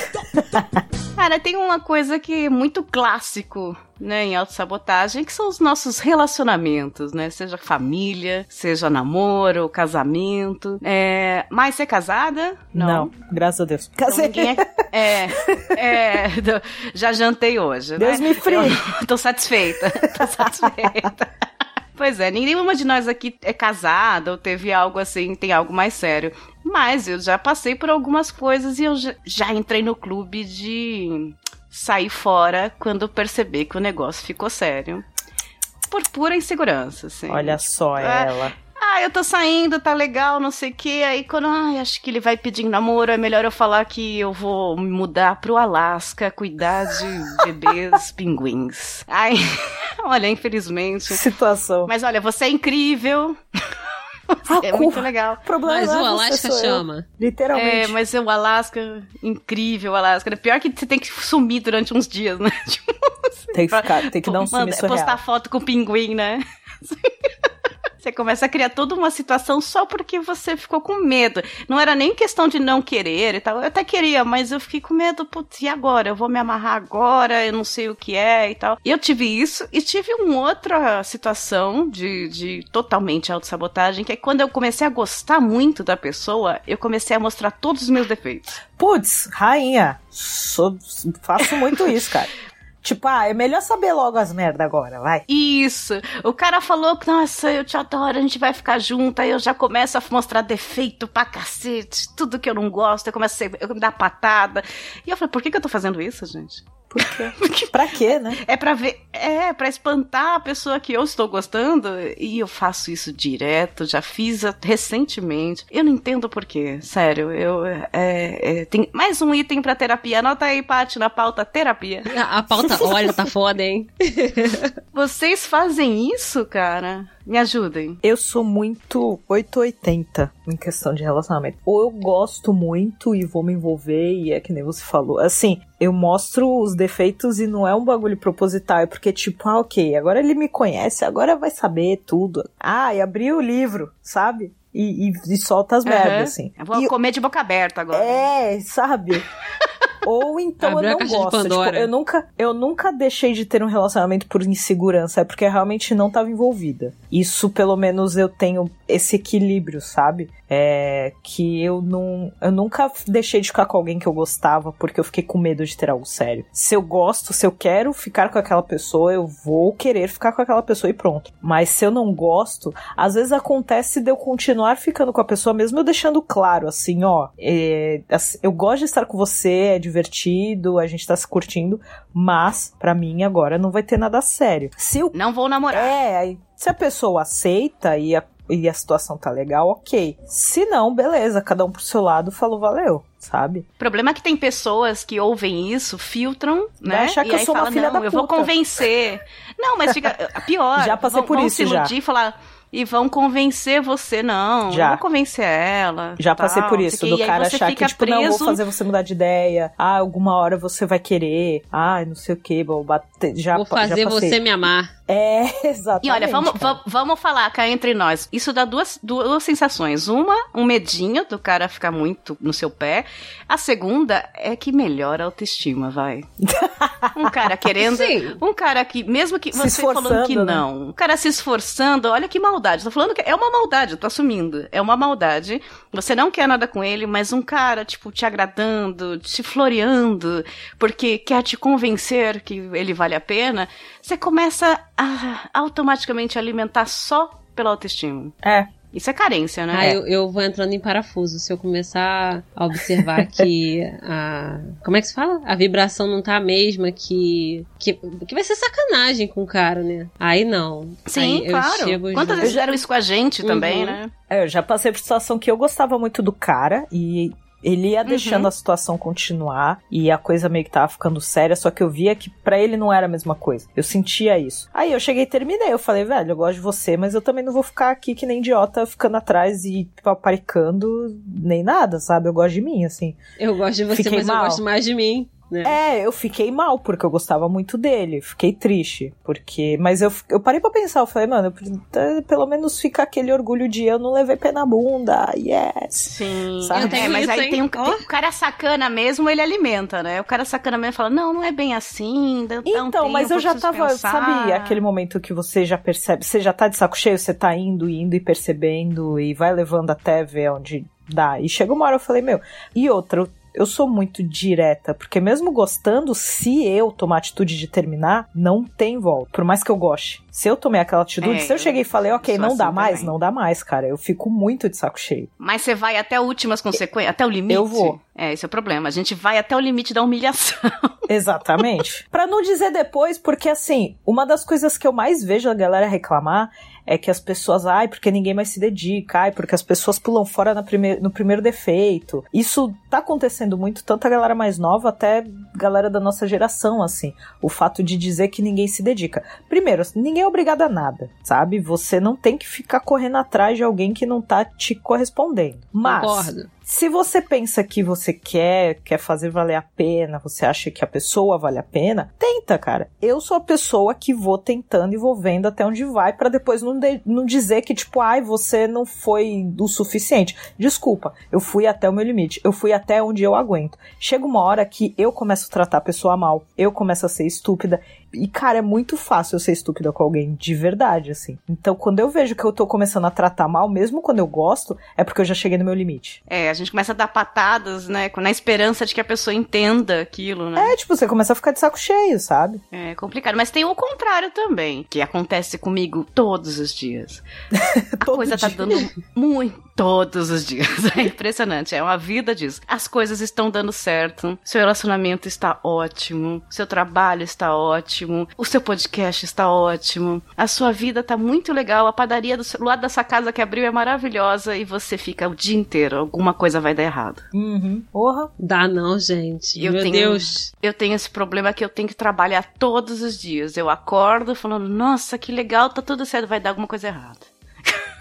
C: Cara, tem uma coisa que é muito clássico, né, em autossabotagem, que são os nossos relacionamentos, né? Seja família, seja namoro, casamento. É... Mas ser casada?
D: Não. graças a Deus.
C: Então,
D: Casei.
C: ninguém é, é, é, já jantei hoje,
D: Deus
C: né?
D: me free.
C: Eu tô satisfeita, tô satisfeita. Pois é, nenhuma de nós aqui é casada ou teve algo assim, tem algo mais sério. Mas eu já passei por algumas coisas e eu já, já entrei no clube de sair fora quando perceber que o negócio ficou sério. Por pura insegurança, assim.
D: Olha só
C: É.
D: ela.
C: Ah, eu tô saindo, tá legal, não sei o quê. Aí quando, ai, acho que ele vai pedir namoro, é melhor eu falar que eu vou me mudar pro Alasca, cuidar de bebês pinguins. Ai, olha, infelizmente.
D: Situação.
C: Mas olha, você é incrível. Você é muito legal.
D: O problema
E: Mas o
D: é você,
E: Alasca chama.
D: Literalmente.
C: É, mas o Alasca, incrível, o Alasca. Pior que você tem que sumir durante uns dias, né? Tipo,
D: Tem que ficar, tem que dar um sumiço
C: postar
D: real.
C: foto com o pinguim, né? Você começa a criar toda uma situação só porque você ficou com medo. Não era nem questão de não querer e tal. Eu até queria, mas eu fiquei com medo, putz, e agora? Eu vou me amarrar agora, eu não sei o que é e tal. E eu tive isso e tive uma outra situação de, de totalmente autossabotagem, que é quando eu comecei a gostar muito da pessoa, eu comecei a mostrar todos os meus defeitos.
D: Putz, rainha. Sou- faço muito isso, cara. Tipo, ah, é melhor saber logo as merda agora, vai.
C: Isso. O cara falou que, nossa, eu te adoro, a gente vai ficar junto. Aí eu já começo a mostrar defeito pra cacete, tudo que eu não gosto. Eu começo a ser, eu me dar patada. E eu falei, por que, que eu tô fazendo isso, gente?
D: Por quê? pra quê, né?
C: É pra ver, é pra espantar a pessoa que eu estou gostando. E eu faço isso direto, já fiz a- recentemente. Eu não entendo por quê, sério. Eu, é, é, tem mais um item pra terapia. Anota aí, Paty, na pauta terapia.
E: A, a pauta, olha, tá foda, hein?
C: Vocês fazem isso, cara? Me ajudem.
D: Eu sou muito 880 em questão de relacionamento. Ou eu gosto muito e vou me envolver, e é que nem você falou. Assim, eu mostro os defeitos e não é um bagulho proposital, é porque, tipo, ah, ok, agora ele me conhece, agora vai saber tudo. Ah, e abriu o livro, sabe? E, e, e solta as merdas,
C: Aham.
D: assim.
C: Eu vou
D: E-
C: comer de boca aberta agora.
D: É, sabe? Ou então eu não gosto. Tipo, eu, nunca, eu nunca deixei de ter um relacionamento por insegurança. É porque realmente não tava envolvida. Isso, pelo menos, eu tenho esse equilíbrio, sabe? É que eu não. Eu nunca deixei de ficar com alguém que eu gostava porque eu fiquei com medo de ter algo sério. Se eu gosto, se eu quero ficar com aquela pessoa, eu vou querer ficar com aquela pessoa e pronto. Mas se eu não gosto, às vezes acontece de eu continuar ficando com a pessoa, mesmo eu deixando claro, assim, ó, é, assim, eu gosto de estar com você, é divertido, a gente tá se curtindo, mas pra mim agora não vai ter nada sério. Se o
C: Não vou namorar.
D: é, se a pessoa aceita e a, e a situação tá legal, ok. Se não, beleza, cada um pro seu lado falou valeu, sabe?
C: O problema é que tem pessoas que ouvem isso, filtram, né?
D: Vai achar que
C: e
D: eu sou uma
C: fala,
D: filha
C: não,
D: da
C: eu vou
D: puta."
C: convencer. Não, mas fica pior.
D: Já passei
C: vão,
D: por
C: vão
D: isso,
C: se
D: já.
C: iludir e falar e vão convencer você, não.
D: Já.
C: Eu vou convencer ela.
D: Já
C: tal,
D: passei por
C: não
D: isso, do cara achar que, tipo, não,
C: preso.
D: vou fazer você mudar de ideia. Ah, alguma hora você vai querer. Ah, não sei o que, vou bater. Já,
E: Vou fazer
D: já
E: você me amar.
D: É, exatamente.
C: E olha, vamos, vamos falar cá entre nós. Isso dá duas, duas sensações. Uma, um medinho do cara ficar muito no seu pé. A segunda é que melhora a autoestima, vai. Um cara querendo.
E: Sim.
C: Um cara que, mesmo que você falando que
D: né?
C: não, um cara se esforçando, olha que maldade. Tô falando que é uma maldade, tô assumindo. É uma maldade. Você não quer nada com ele, mas um cara, tipo, te agradando, te floreando, porque quer te convencer que ele vale a pena, você começa a automaticamente alimentar só pela autoestima.
D: É,
C: Isso é carência, né?
E: Ah, eu, eu vou entrando em parafuso. Se eu começar a observar que a. Como é que se fala? A vibração não tá a mesma, que. Que, que vai ser sacanagem com o cara, né? Aí não.
C: Sim,
E: Aí eu
C: claro.
E: chego
C: Quantas vezes fizeram isso com a gente também,
E: Uhum.
C: né?
D: É, eu já passei por situação que eu gostava muito do cara e ele ia deixando
C: Uhum.
D: a situação continuar e a coisa meio que tava ficando séria, só que eu via que pra ele não era a mesma coisa. Eu sentia isso. Aí eu cheguei e terminei. Eu falei, velho, eu gosto de você, mas eu também não vou ficar aqui que nem idiota ficando atrás e paparicando nem nada, sabe? Eu gosto de mim, assim.
E: Eu gosto de você,
D: Fiquei
E: mas eu
D: mal.
E: gosto mais de mim. Né?
D: É, eu fiquei mal, porque eu gostava muito dele. Fiquei triste, porque... Mas eu, eu parei pra pensar, eu falei, mano, eu- pelo menos fica aquele orgulho de eu não levei pé na bunda, yes.
C: Sim.
D: Sabe?
C: É,
E: tenho
C: mas aí tem um, tem um cara sacana mesmo, ele alimenta, né? O cara sacana mesmo fala, não, não é bem assim. um
D: Então, mas eu já tava,
C: pensar."
D: sabe, aquele momento que você já percebe, você já tá de saco cheio, você tá indo, indo e percebendo e vai levando até ver onde dá. E chega uma hora eu falei, meu, e outra, eu- eu sou muito direta, porque mesmo gostando, se eu tomar a atitude de terminar, não tem volta. Por mais que eu goste. Se eu tomei aquela atitude,
C: É,
D: se eu cheguei e falei,
C: eu
D: ok, não
C: assim
D: dá mais,
C: também.
D: não dá mais, cara. Eu fico muito de saco cheio.
C: Mas você vai até últimas consequências, até o limite.
D: Eu vou.
C: É, esse é o problema. A gente vai até o limite da humilhação.
D: Exatamente. Pra não dizer depois, porque assim, uma das coisas que eu mais vejo a galera reclamar é que as pessoas, ai, porque ninguém mais se dedica, ai, porque as pessoas pulam fora prime no primeiro defeito. Isso tá acontecendo muito, tanto a galera mais nova até galera da nossa geração, assim. O fato de dizer que ninguém se dedica. Primeiro, ninguém é obrigado a nada, sabe? Você não tem que ficar correndo atrás de alguém que não tá te correspondendo. Mas.
E: Concordo.
D: Se você pensa que você quer, quer fazer valer a pena, você acha que a pessoa vale a pena, tenta, cara. Eu sou a pessoa que vou tentando e vou vendo até onde vai pra depois não, de- não dizer que, tipo, ai, você não foi o suficiente. Desculpa, eu fui até o meu limite, eu fui até onde eu aguento. Chega uma hora que eu começo a tratar a pessoa mal, eu começo a ser estúpida. E, cara, é muito fácil eu ser estúpida com alguém, de verdade, assim. Então, quando eu vejo que eu tô começando a tratar mal, mesmo quando eu gosto, é porque eu já cheguei no meu limite.
C: É, a gente começa a dar patadas, né? Na esperança de que a pessoa entenda aquilo, né?
D: É, tipo, você começa a ficar de saco cheio, sabe?
C: É complicado. Mas tem o contrário também, que acontece comigo todos os dias. A coisa tá
D: dia.
C: dando muito todos os dias. É impressionante. É uma vida disso. As coisas estão dando certo. Seu relacionamento está ótimo. Seu trabalho está ótimo. O seu podcast está ótimo. A sua vida tá muito legal. A padaria do seu- lado da sua casa que abriu é maravilhosa. E você fica o dia inteiro. Alguma coisa vai dar errado.
D: Uhum. Porra.
E: Dá não, gente.
C: Eu
E: Meu
C: tenho-
E: Deus.
C: Eu tenho esse problema que eu tenho que trabalhar todos os dias. Eu acordo falando, nossa, que legal, tá tudo certo, vai dar alguma coisa errada.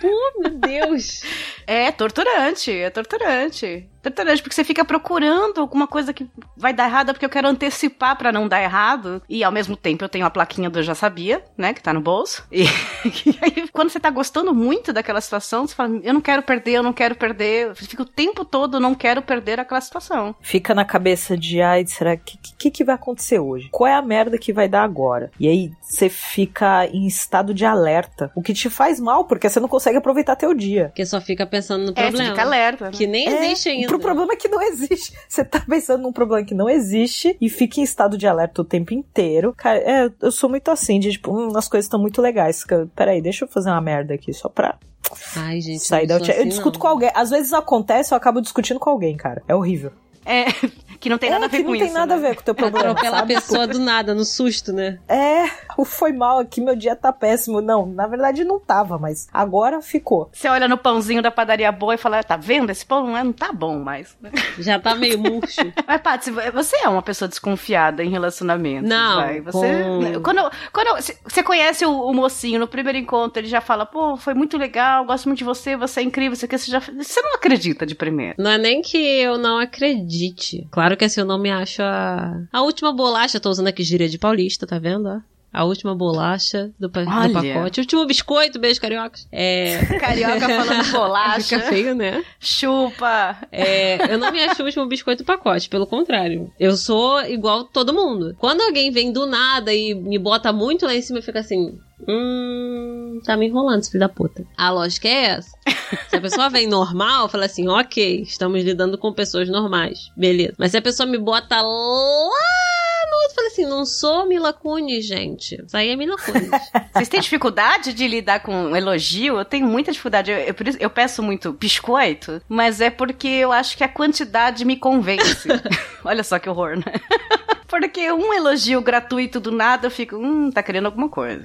E: Meu Deus.
C: É torturante, é torturante. Sertanejo, porque você fica procurando alguma coisa que vai dar errado, porque eu quero antecipar para não dar errado. E ao mesmo tempo eu tenho a plaquinha do Eu Já Sabia, né, que tá no bolso. E, e aí, quando você tá gostando muito daquela situação, você fala, eu não quero perder, eu não quero perder. Fica o tempo todo, não quero perder aquela situação.
D: Fica na cabeça de, ai, será que que, que vai acontecer hoje? Qual é a merda que vai dar agora? E aí você fica em estado de alerta, o que te faz mal, porque você não consegue aproveitar teu dia.
E: Porque só fica pensando no
C: É, você
E: problema.
C: fica alerta. né?
E: Que nem
D: É,
E: existe ainda.
D: Pro problema é que não existe. Você tá pensando num problema que não existe e fica em estado de alerta o tempo inteiro. Cara, é, eu sou muito assim, de tipo, hum, as coisas estão muito legais. Peraí, deixa eu fazer uma merda aqui só pra
E: Ai, gente.
D: sair
E: não
D: da
E: sou
D: Eu
E: assim,
D: discuto
E: não.
D: com alguém. Às vezes acontece, eu acabo discutindo com alguém, cara. É horrível.
C: É, que não tem nada
D: é
C: a ver
D: que
C: com
D: não
C: isso.
D: tem nada
C: né?
D: a ver com o teu problema.
E: Atropela a
D: sabe?
E: pessoa do nada, no susto, né?
D: É, o foi mal aqui, meu dia tá péssimo. Não, na verdade não tava, mas agora ficou.
C: Você olha no pãozinho da padaria boa e fala, tá vendo? Esse pão não, é, não tá bom mais.
E: Já tá meio murcho.
C: Mas, Paty, você é uma pessoa desconfiada em relacionamento.
E: Não,
C: Vai. Você,
E: com-
C: quando, quando c- você conhece o, o mocinho no primeiro encontro, ele já fala, pô, foi muito legal, gosto muito de você, você é incrível, você, quer, você, já, você não acredita de primeira.
E: Não é nem que eu não acredite. Claro que assim, eu não me acho a. A última bolacha, tô usando aqui gíria de paulista, tá vendo? A última bolacha do, pa- do
C: Olha.
E: pacote. O último biscoito, beijo, cariocas. É.
C: Carioca falando bolacha,
E: Fica feio, né?
C: chupa.
E: É, eu não me acho o último biscoito do pacote, pelo contrário. Eu sou igual todo mundo. Quando alguém vem do nada e me bota muito lá em cima, eu fico assim. Hum. Tá me enrolando, esse filho da puta. A lógica é essa. Se a pessoa vem normal, fala assim, ok, estamos lidando com pessoas normais. Beleza. Mas se a pessoa me bota lá outro, fala assim, não sou Mila Kunis, gente. Isso aí é Mila Kunis.
C: Vocês têm dificuldade de lidar com elogio? Eu tenho muita dificuldade. Eu, eu, por isso- eu peço muito biscoito, mas é porque eu acho que a quantidade me convence. Olha só que horror, né? Porque um elogio gratuito do nada, eu fico, hum, tá querendo alguma coisa.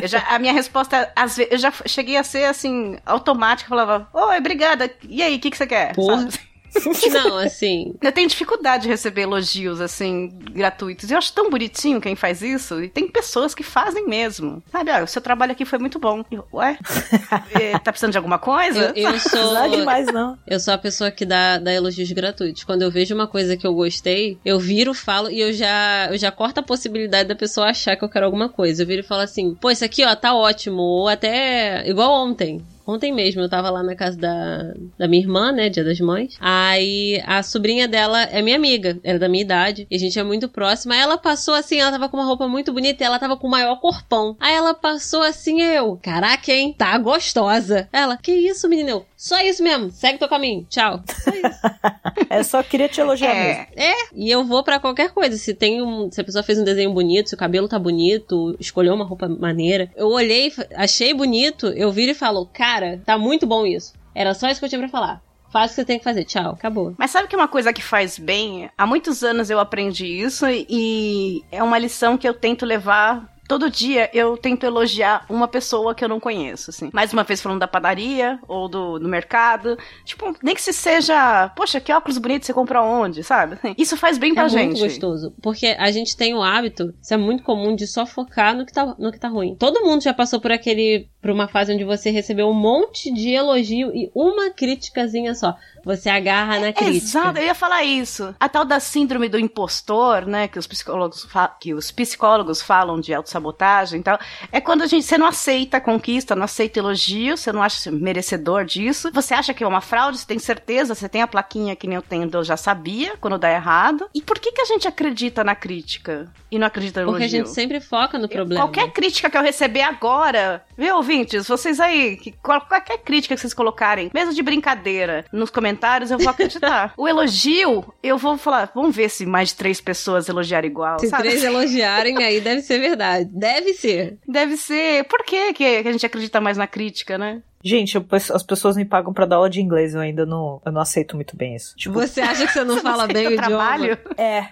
C: Eu já- a minha resposta, às vezes, eu já cheguei a ser assim, automática, falava, oi, obrigada, e aí, o que, que você quer?
E: Porra.
C: Sabe?
E: não, assim.
C: Eu tenho dificuldade de receber elogios, assim, gratuitos. Eu acho tão bonitinho quem faz isso. E tem pessoas que fazem mesmo. Sabe, ah, o seu trabalho aqui foi muito bom. Eu, Ué? Eh, tá precisando de alguma coisa?
E: Eu, eu sou.
D: Não é demais, não.
E: Eu sou a pessoa que dá, dá elogios gratuitos. Quando eu vejo uma coisa que eu gostei, eu viro, falo e eu já, eu já corto a possibilidade da pessoa achar que eu quero alguma coisa. Eu viro e falo assim, pô, isso aqui, ó, tá ótimo. Ou até, igual ontem. Ontem mesmo eu tava lá na casa da, da minha irmã, né? Dia das Mães. Aí a sobrinha dela é minha amiga, era da minha idade, e a gente é muito próxima. Aí ela passou assim, ela tava com uma roupa muito bonita e ela tava com o maior corpão. Aí ela passou assim, eu, caraca, hein? Tá gostosa. Ela, que isso, menina? Eu, só isso mesmo, segue teu caminho, tchau. Só isso.
D: É só queria te elogiar mesmo.
C: É,
E: É, e eu vou pra qualquer coisa. Se tem um, se a pessoa fez um desenho bonito, se o cabelo tá bonito, escolheu uma roupa maneira. Eu olhei, achei bonito, eu viro e falo, cara, tá muito bom isso. Era só isso que eu tinha pra falar. Faz o que você tem que fazer, tchau, acabou.
C: Mas sabe que uma coisa que faz bem? Há muitos anos eu aprendi isso e é uma lição que eu tento levar. Todo dia eu tento elogiar uma pessoa que eu não conheço, assim. Mais uma vez falando da padaria ou do, do mercado. Tipo, nem que se seja, poxa, que óculos bonitos você compra onde, sabe? Assim, Isso faz bem pra
E: é
C: gente.
E: muito gostoso. Porque a gente tem o hábito, isso é muito comum, de só focar no que tá, no que tá ruim. Todo mundo já passou por aquele. por uma fase onde você recebeu um monte de elogio e uma criticazinha só. Você agarra na crítica.
C: Exato, eu ia falar isso. A tal da síndrome do impostor, né, que os psicólogos, que os psicólogos falam de autossabotagem e tal, é quando a gente, você não aceita a conquista, não aceita elogio, você não acha merecedor disso, você acha que é uma fraude, você tem certeza, você tem a plaquinha que nem eu tenho, eu já sabia, quando dá errado. E por que que a gente acredita na crítica e não acredita no
E: Porque a
C: elogio?
E: gente sempre foca no problema.
C: Qualquer crítica que eu receber agora, viu, ouvintes? Vocês aí, que, qual- qualquer crítica que vocês colocarem, mesmo de brincadeira, nos comentários, eu vou acreditar. o elogio, eu vou falar, vamos ver se mais de três pessoas elogiaram igual,
E: Se
C: sabe?
E: três elogiarem, aí deve ser verdade. Deve ser.
C: Deve ser. Por que que a gente acredita mais na crítica, né?
D: Gente, eu- as pessoas me pagam pra dar aula de inglês, eu ainda não, eu não aceito muito bem isso. Tipo,
E: Você acha que você não fala bem o
C: eu
E: idioma?
C: trabalho.
D: é,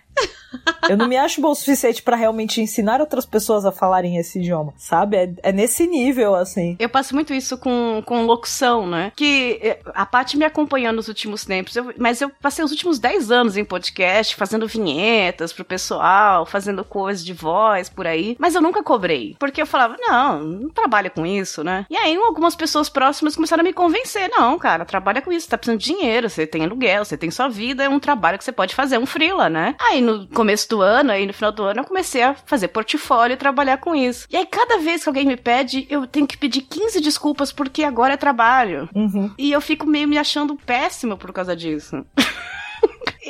D: Eu não me acho bom o suficiente para realmente ensinar outras pessoas a falarem esse idioma, sabe? É, é, nesse nível, assim.
C: Eu passo muito isso com, com locução, né? Que eh, a Paty me acompanhou nos últimos tempos, eu, mas eu passei os últimos 10 anos em podcast, fazendo vinhetas pro pessoal, fazendo coisas de voz por aí, mas eu nunca cobrei. Porque eu falava, não, não trabalha com isso, né? E aí algumas pessoas próximas começaram a me convencer, não, cara, trabalha com isso, tá precisando de dinheiro, você tem aluguel, você tem sua vida, é um trabalho que você pode fazer, um freela, né? Aí no começo do ano, aí no final do ano, eu comecei a fazer portfólio e trabalhar com isso. E aí, cada vez que alguém me pede, eu tenho que pedir 15 desculpas porque agora é trabalho.
D: Uhum.
C: E eu fico meio me achando péssimo por causa disso.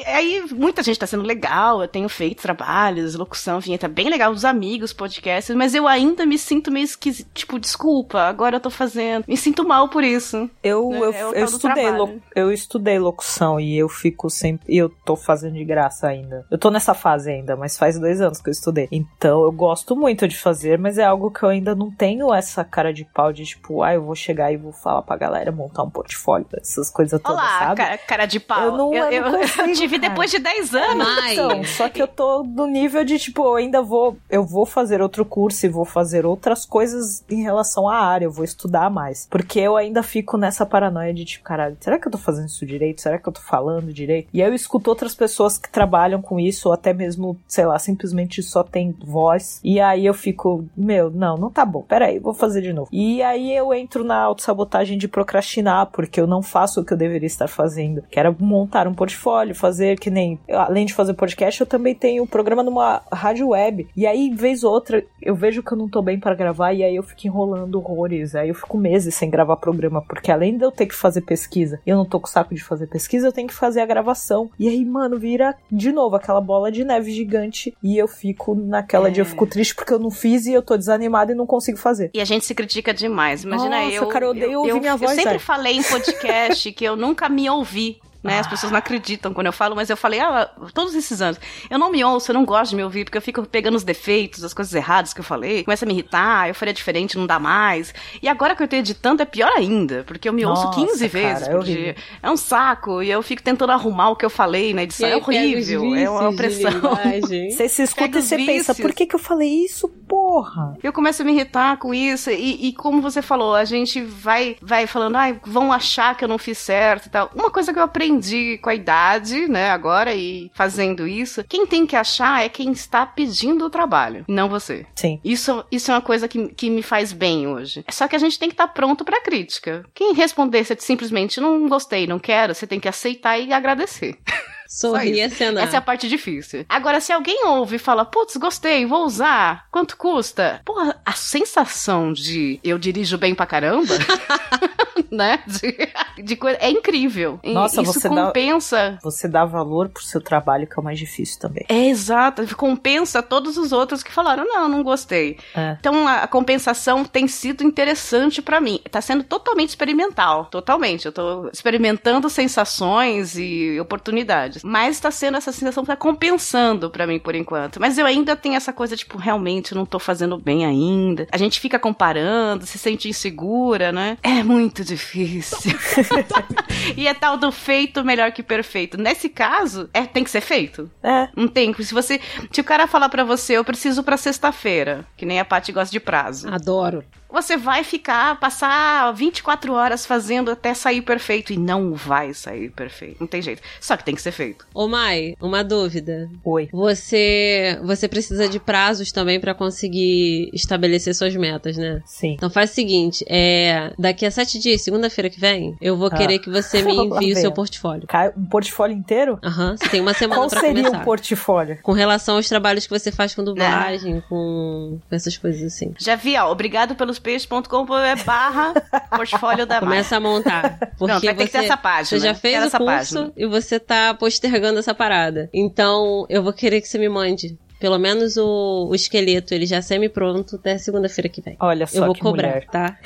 C: Aí muita gente tá sendo legal, eu tenho feito trabalhos, locução, vinheta bem legal, os amigos, podcasts, mas eu ainda me sinto meio esquisito. Tipo, desculpa, agora eu tô fazendo. Me sinto mal por isso.
D: Eu,
C: né?
D: eu,
C: É
D: eu, estudei lo- eu estudei locução e eu fico sempre. E eu tô fazendo de graça ainda. Eu tô nessa fase ainda, mas faz dois anos que eu estudei. Então eu gosto muito de fazer, mas é algo que eu ainda não tenho essa cara de pau de tipo, ah, eu vou chegar e vou falar pra galera montar um portfólio, essas coisas todas,
C: Olá,
D: sabe?
C: cara, cara de pau.
D: Eu não- eu não consigo,
C: tive depois de 10 anos.
E: Mas-
D: Então, só que eu tô no nível de, tipo, eu ainda vou. Eu vou fazer outro curso e vou fazer outras coisas em relação à área, eu vou estudar mais. Porque eu ainda fico nessa paranoia de, tipo, caralho, será que eu tô fazendo isso direito? Será que eu tô falando direito? E aí eu escuto outras pessoas que trabalham com isso, ou até mesmo, sei lá, simplesmente só tem voz. E aí eu fico, meu, não, não tá bom, peraí, vou fazer de novo. E aí eu entro na autossabotagem de procrastinar, porque eu não faço o que eu deveria estar fazendo. Que era montar um portfólio, fazer que nem. Além de fazer podcast, eu também tenho um programa numa rádio web. E aí, vez ou outra, eu vejo que eu não tô bem para gravar, e aí eu fico enrolando horrores. Aí eu fico meses sem gravar programa, porque além de eu ter que fazer pesquisa, e eu não tô com saco de fazer pesquisa, eu tenho que fazer a gravação. E aí, mano, vira de novo aquela bola de neve gigante. E eu fico naquela
C: É.
D: de eu fico triste porque eu não fiz e eu tô desanimada e não consigo fazer.
C: E a gente se critica demais. Imagina
D: Nossa,
C: eu.
D: cara, eu odeio ouvir minha voz,
C: Eu sempre
D: velho.
C: falei em podcast que eu nunca me ouvi. Né? As pessoas não acreditam quando eu falo, mas eu falei, ah, todos esses anos. Eu não me ouço, eu não gosto de me ouvir, porque eu fico pegando os defeitos, as coisas erradas que eu falei, começa a me irritar, eu faria diferente, não dá mais. E agora que eu tô editando é pior ainda, porque eu me ouço
D: Nossa,
C: 15
D: cara,
C: vezes
D: é
C: por
D: horrível.
C: dia. É um saco, e eu fico tentando arrumar o que eu falei na edição. É
E: os
C: horrível, é uma opressão.
D: Você se escuta e você pensa, por que, que eu falei isso, porra?
C: Eu começo a me irritar com isso. E, e como você falou, a gente vai, vai falando, ai, vão achar que eu não fiz certo e tal. Uma coisa que eu aprendi com a idade, né, agora, e fazendo isso, quem tem que achar é quem está pedindo o trabalho, não você.
D: Sim.
C: Isso, isso é uma coisa que, que me faz bem hoje. Só que a gente tem que estar pronto pra crítica. Quem responder se simplesmente não gostei, não quero, você tem que aceitar e agradecer.
E: Sorrir e acenar.
C: Essa é a parte difícil. Agora, se alguém ouve e fala, putz, gostei, vou usar, quanto custa? Porra, a sensação de eu dirijo bem pra caramba, né? De, de coisa, é incrível.
D: Nossa,
C: Isso
D: você dá-
C: compensa.
D: Você dá valor pro seu trabalho, que é o mais difícil também.
C: É exato, compensa todos os outros que falaram, não, não gostei.
D: É.
C: Então a, a compensação tem sido interessante pra mim. Tá sendo totalmente experimental, totalmente. Eu tô experimentando sensações e oportunidades. Mas tá sendo essa sensação tá compensando pra mim por enquanto. Mas eu ainda tenho essa coisa tipo, realmente eu não tô fazendo bem ainda. A gente fica comparando, se sente insegura, né? É muito difícil. e é tal do feito melhor que perfeito. Nesse caso, é tem que ser feito.
D: É.
C: Não tem. Se você. Se o cara falar pra você, eu preciso pra sexta-feira, que nem a Paty gosta de prazo.
E: Adoro.
C: Você vai ficar, passar 24 horas fazendo até sair perfeito. E não vai sair perfeito. Não tem jeito. Só que tem que ser feito.
E: Ô Mai, uma dúvida.
D: Oi.
E: Você, você precisa de prazos também pra conseguir estabelecer suas metas, né?
D: Sim.
E: Então faz o seguinte, é, daqui a sete dias, segunda-feira que vem, eu vou
D: Ah.
E: querer que você me envie o seu portfólio.
D: Cai- Um portfólio inteiro?
E: Aham, você tem uma semana
D: Qual
E: pra
D: seria
E: começar.
D: um portfólio?
E: Com relação aos trabalhos que você faz com dublagem, com com essas coisas assim.
C: Já vi, ó. Obrigado pelos peixes.com barra portfólio da Mai.
E: Começa a montar. Porque
C: Não, vai ter
E: você,
C: que ter essa página.
E: Você já fez o
C: essa
E: curso
C: página.
E: e você tá postergando essa parada. Então, eu vou querer que você me mande. Pelo menos o, o esqueleto, ele já semi-pronto até segunda-feira que vem.
D: Olha só
E: Eu vou
D: que
E: cobrar,
D: mulher.
E: tá?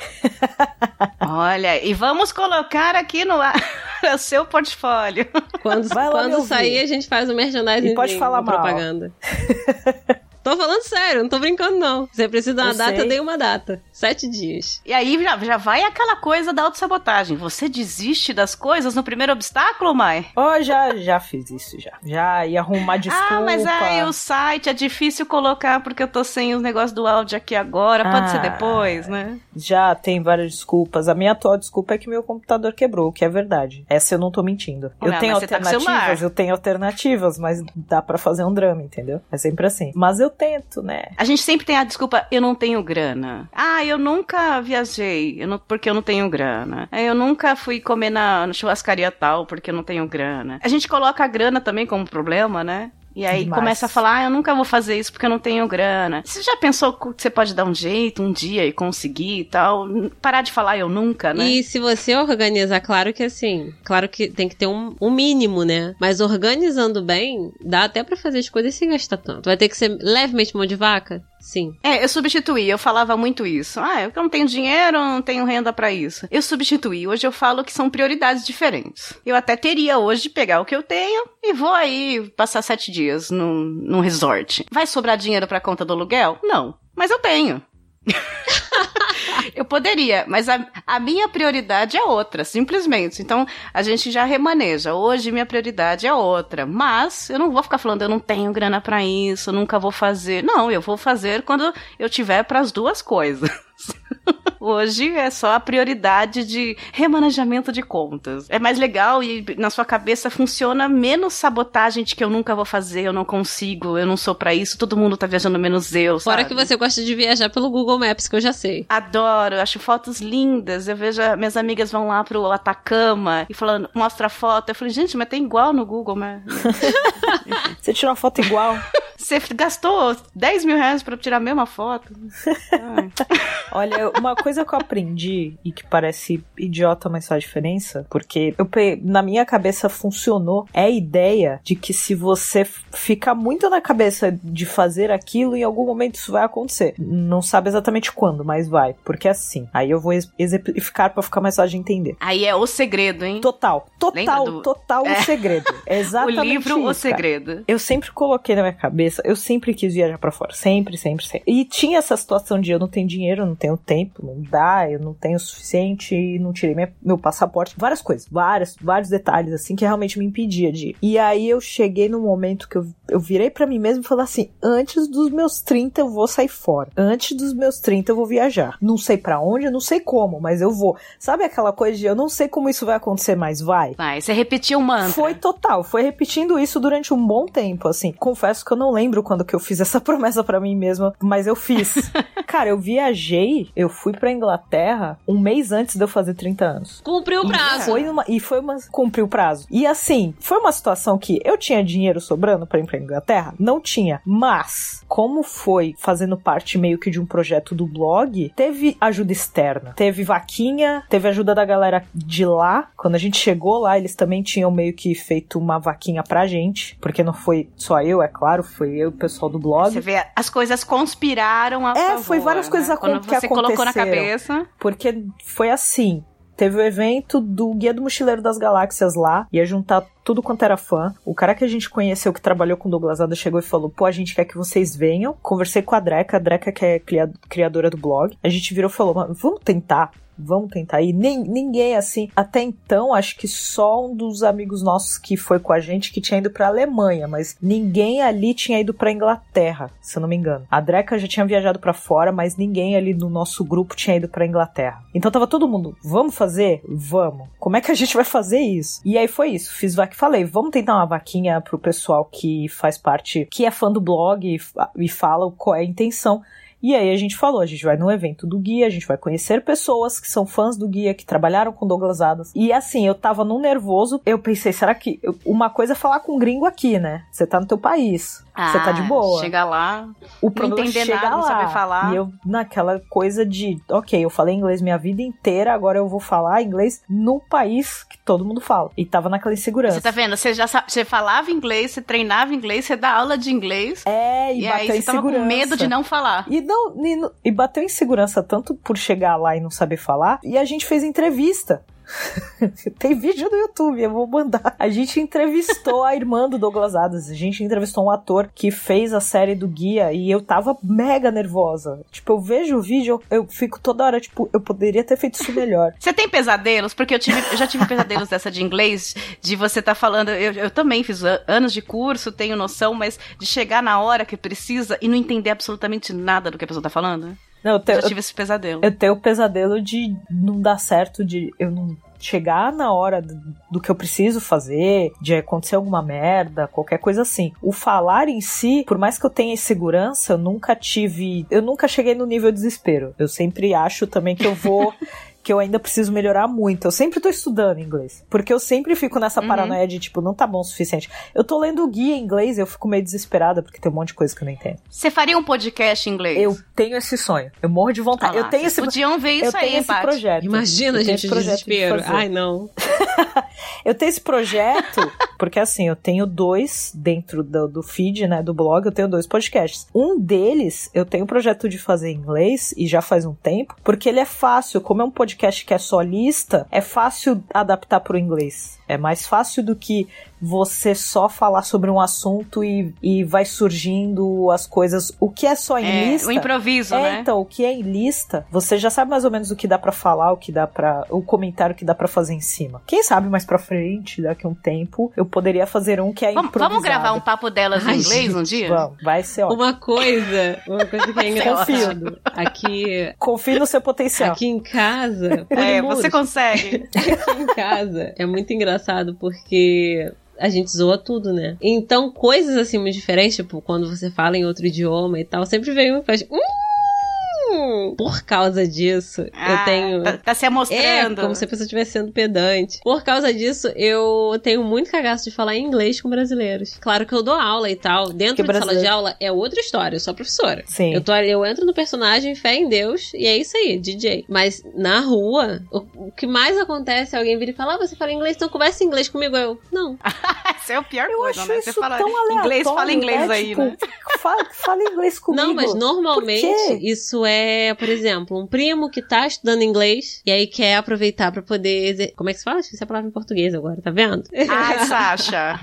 C: Olha, e vamos colocar aqui no ar o seu portfólio.
E: Quando, quando sair, a gente faz o merchandising.
D: E pode falar mal.
E: propaganda. Tô falando sério, não tô brincando, não. Você precisa de uma
D: Eu
E: data,
D: sei.
E: eu dei uma data. Sete dias.
C: E aí já, já vai aquela coisa da autossabotagem. Você desiste das coisas no primeiro obstáculo, Mai?
D: Oh, já, já fiz isso, já. Já ia arrumar desculpa.
C: Ah, mas aí o site é difícil colocar porque eu tô sem os negócios do áudio aqui agora. Pode ser
D: Ah.
C: depois, né?
D: Já tem várias desculpas. A minha atual desculpa é que meu computador quebrou, o que é verdade. Essa eu não tô mentindo. Eu
C: Ah,
D: tenho
C: tá
D: alternativas,
C: celular.
D: eu tenho alternativas, mas dá pra fazer um drama, entendeu? É sempre assim. Mas eu tento, né?
C: A gente sempre tem a desculpa, eu não tenho grana. Ah, eu nunca viajei, eu não- porque eu não tenho grana. Ah, Eu nunca fui comer na, na churrascaria tal, porque eu não tenho grana. A gente coloca a grana também como problema, né? E aí
D: Demais.
C: começa a falar, ah, eu nunca vou fazer isso porque eu não tenho grana. Você já pensou que você pode dar um jeito um dia e conseguir e tal? Parar de falar eu nunca, né?
E: E se você organizar, claro que assim, claro que tem que ter um, um mínimo, né? Mas organizando bem, dá até pra fazer as coisas sem gastar tanto. Vai ter que ser levemente mão de vaca? Sim.
C: É, eu substituí, eu falava muito isso. Ah, eu não tenho dinheiro, não tenho renda pra isso. Eu substituí, hoje eu falo que são prioridades diferentes. Eu até teria hoje de pegar o que eu tenho e vou aí passar sete dias num, num resort. Vai sobrar dinheiro pra conta do aluguel? Não, mas eu tenho. Eu poderia, mas a, a minha prioridade é outra, simplesmente. Então, a gente já remaneja. Hoje, minha prioridade é outra. Mas, eu não vou ficar falando, eu não tenho grana pra isso, nunca vou fazer. Não, eu vou fazer quando eu tiver pras duas coisas. Hoje é só a prioridade de remanejamento de contas. É mais legal e na sua cabeça funciona menos sabotagem de que eu nunca vou fazer, eu não consigo, eu não sou pra isso, todo mundo tá viajando menos eu,
E: Fora
C: sabe?
E: que você gosta de viajar pelo Google Maps, que eu já sei.
C: Adoro, acho fotos lindas. Eu vejo a- minhas amigas vão lá pro Atacama e falando, mostra a foto. Eu falei, gente, mas tem igual no Google, mas.
D: Você tirou uma foto igual.
C: Você gastou 10 mil reais pra tirar a mesma foto?
D: Olha, uma coisa que eu aprendi e que parece idiota, mas faz diferença, porque eu, na minha cabeça funcionou, é a ideia de que se você ficar muito na cabeça de fazer aquilo, em algum momento isso vai acontecer. Não sabe exatamente quando, mas vai. Porque é assim. Aí eu vou ex- exemplificar pra ficar mais fácil de entender.
C: Aí é o segredo, hein?
D: Total, total,
C: do-
D: total
C: É.
D: o segredo. É
C: o
D: exatamente
C: livro
D: isso,
C: O
D: cara.
C: Segredo.
D: Eu sempre coloquei na minha cabeça, eu sempre quis viajar pra fora, sempre, sempre, sempre. E tinha essa situação de eu não tenho dinheiro, eu não tenho tempo, não dá, eu não tenho o suficiente, não tirei minha- meu passaporte, várias coisas, várias, vários detalhes assim que realmente me impedia de ir. E aí eu cheguei num momento que eu, eu virei pra mim mesmo e falei assim: antes dos meus 30 eu vou sair fora. Antes dos meus 30 eu vou viajar. Não sei pra onde, eu não sei como, mas eu vou. Sabe aquela coisa de eu não sei como isso vai acontecer, mas vai?
C: Vai, você repetiu o mantra.
D: Foi total, foi repetindo isso durante um bom tempo, assim. Confesso que eu não lembro quando que eu fiz essa promessa pra mim mesma, mas eu fiz. Cara, eu viajei, eu fui pra Inglaterra um mês antes de eu fazer 30 anos.
E: Cumpriu o
D: E
E: prazo.
D: foi uma, e foi uma. Cumpriu o prazo. E assim, foi uma situação que eu tinha dinheiro sobrando pra ir pra Inglaterra? Não tinha. Mas, como foi fazendo parte meio que de um projeto do blog, teve ajuda externa. Teve vaquinha, teve ajuda da galera de lá. Quando a gente chegou lá, eles também tinham meio que feito uma vaquinha pra gente. Porque não foi só eu, é claro, foi eu e o pessoal do blog.
C: Você vê, as coisas conspiraram a
D: É,
C: favor,
D: foi várias
C: né?
D: coisas acon-
C: Quando
D: que
C: você colocou na
D: aconteceram.
C: cabeça.
D: Porque foi assim. Teve o evento do Guia do Mochileiro das Galáxias lá, ia juntar tudo quanto era fã. O cara que a gente conheceu que trabalhou com o Douglas Ada chegou e falou: pô, a gente quer que vocês venham. Conversei com a Dreca, a Dreca que é cria- criadora do blog. A gente virou e falou: "Mano, vamos tentar. Vamos tentar. E nem, ninguém assim. Até então, acho que só um dos amigos nossos que foi com a gente que tinha ido pra Alemanha, mas ninguém ali tinha ido pra Inglaterra, se eu não me engano. A Dreca já tinha viajado pra fora, mas ninguém ali no nosso grupo tinha ido pra Inglaterra. Então tava todo mundo, vamos fazer? Vamos. Como é que a gente vai fazer isso? E aí foi isso. Fiz vaca e falei, vamos tentar uma vaquinha pro pessoal que faz parte, que é fã do blog e, e fala qual é a intenção. E aí a gente falou, a gente vai no evento do guia, a gente vai conhecer pessoas que são fãs do guia, que trabalharam com Douglas Adams. E assim, eu tava num nervoso, eu pensei, será que uma coisa é falar com um gringo aqui, né? Você tá no teu país, você tá de boa.
C: Ah, Chega lá.
D: o problema é
C: entender
D: chegar
C: nada, não
D: lá.
C: saber falar.
D: E eu naquela coisa de, ok, eu falei inglês minha vida inteira, agora eu vou falar inglês no país que todo mundo fala. E tava naquela insegurança.
C: Você tá vendo? Você já você falava inglês, você treinava inglês, você dá aula de inglês.
D: É, e,
C: E,
D: bateu
C: aí você tava com
D: insegurança.
C: medo de não falar.
D: E, não, e, não- e bateu insegurança tanto por chegar lá e não saber falar. E a gente fez entrevista. Tem vídeo no YouTube, eu vou mandar. A gente entrevistou a irmã do Douglas Adams. A gente entrevistou um ator que fez a série do Guia e eu tava mega nervosa. Tipo, eu vejo o vídeo, eu, fico toda hora, tipo, eu poderia ter feito isso melhor.
C: Você tem pesadelos? Porque eu, tive, eu já tive pesadelos dessa de inglês, de você tá falando. Eu, eu também fiz anos de curso, tenho noção, mas de chegar na hora que precisa e não entender absolutamente nada do que a pessoa tá falando.
D: Não, eu, tenho,
C: já tive esse pesadelo.
D: Eu tenho o pesadelo de não dar certo, de eu não chegar na hora do, do, que eu preciso fazer, de acontecer alguma merda, qualquer coisa assim. O falar em si, por mais que eu tenha segurança, eu nunca tive. Eu nunca cheguei no nível de desespero. Eu sempre acho também que eu vou. que eu ainda preciso melhorar muito. Eu sempre tô estudando inglês. Porque eu sempre fico nessa uhum. paranoia de, tipo, não tá bom o suficiente. Eu tô lendo o guia em inglês e eu fico meio desesperada porque tem um monte de coisa que eu não entendo.
C: Você faria um podcast em inglês?
D: Eu tenho esse sonho. Eu morro de vontade.
C: Ah
D: lá, eu tenho esse
C: podiam ver isso
D: eu tenho
C: aí,
D: esse projeto.
E: Imagina, gente, de desespero. De Ai, não.
D: eu tenho esse projeto porque assim, eu tenho dois dentro do, do feed, né, do blog, eu tenho dois podcasts. Um deles, eu tenho o projeto de fazer em inglês e já faz um tempo, porque ele é fácil, como é um podcast que é só lista, é fácil adaptar para o inglês. É mais fácil do que você só falar sobre um assunto e, e vai surgindo as coisas. O que é só em
C: é,
D: lista.
C: O improviso,
D: é,
C: né?
D: Então, o que é em lista, você já sabe mais ou menos o que dá para falar, o que dá para o comentário que dá para fazer em cima. Quem sabe mais para frente, daqui a um tempo, eu poderia fazer um que é
C: vamos,
D: improvisado.
C: Vamos gravar um papo delas em inglês gente, um dia?
D: Vamos, vai ser ótimo.
E: Uma coisa, uma coisa que é engraçado. Aqui.
D: Confie no seu potencial.
E: Aqui em casa.
C: É, você consegue.
E: Aqui em casa é muito engraçado porque a gente zoa tudo, né? Então, coisas assim muito diferentes, tipo, quando você fala em outro idioma e tal, sempre vem um faz. Hum! Por causa disso,
C: ah,
E: eu tenho.
C: Tá, tá se amostrando.
E: É, como se a pessoa estivesse sendo pedante. Por causa disso, eu tenho muito cagaço de falar inglês com brasileiros. Claro que eu dou aula e tal. Dentro de sala de aula é outra história, eu sou professora.
D: Sim.
E: Eu, tô, eu entro no personagem, fé em Deus, e é isso aí, DJ. Mas na rua, o, o que mais acontece é alguém vir e falar: ah, você fala inglês, então conversa em inglês comigo. Eu, não.
C: Isso é o pior
D: eu
C: coisa,
D: acho
C: né?
D: Isso
C: você fala
D: tão
C: inglês, fala inglês
D: né?
C: aí,
D: tipo,
C: né?
D: Fala, fala inglês comigo.
E: Não, mas normalmente isso é, por exemplo, um primo que tá estudando inglês e aí quer aproveitar para poder. Como é que se fala? Esqueci a palavra em português agora, tá vendo?
C: Ai, Sasha.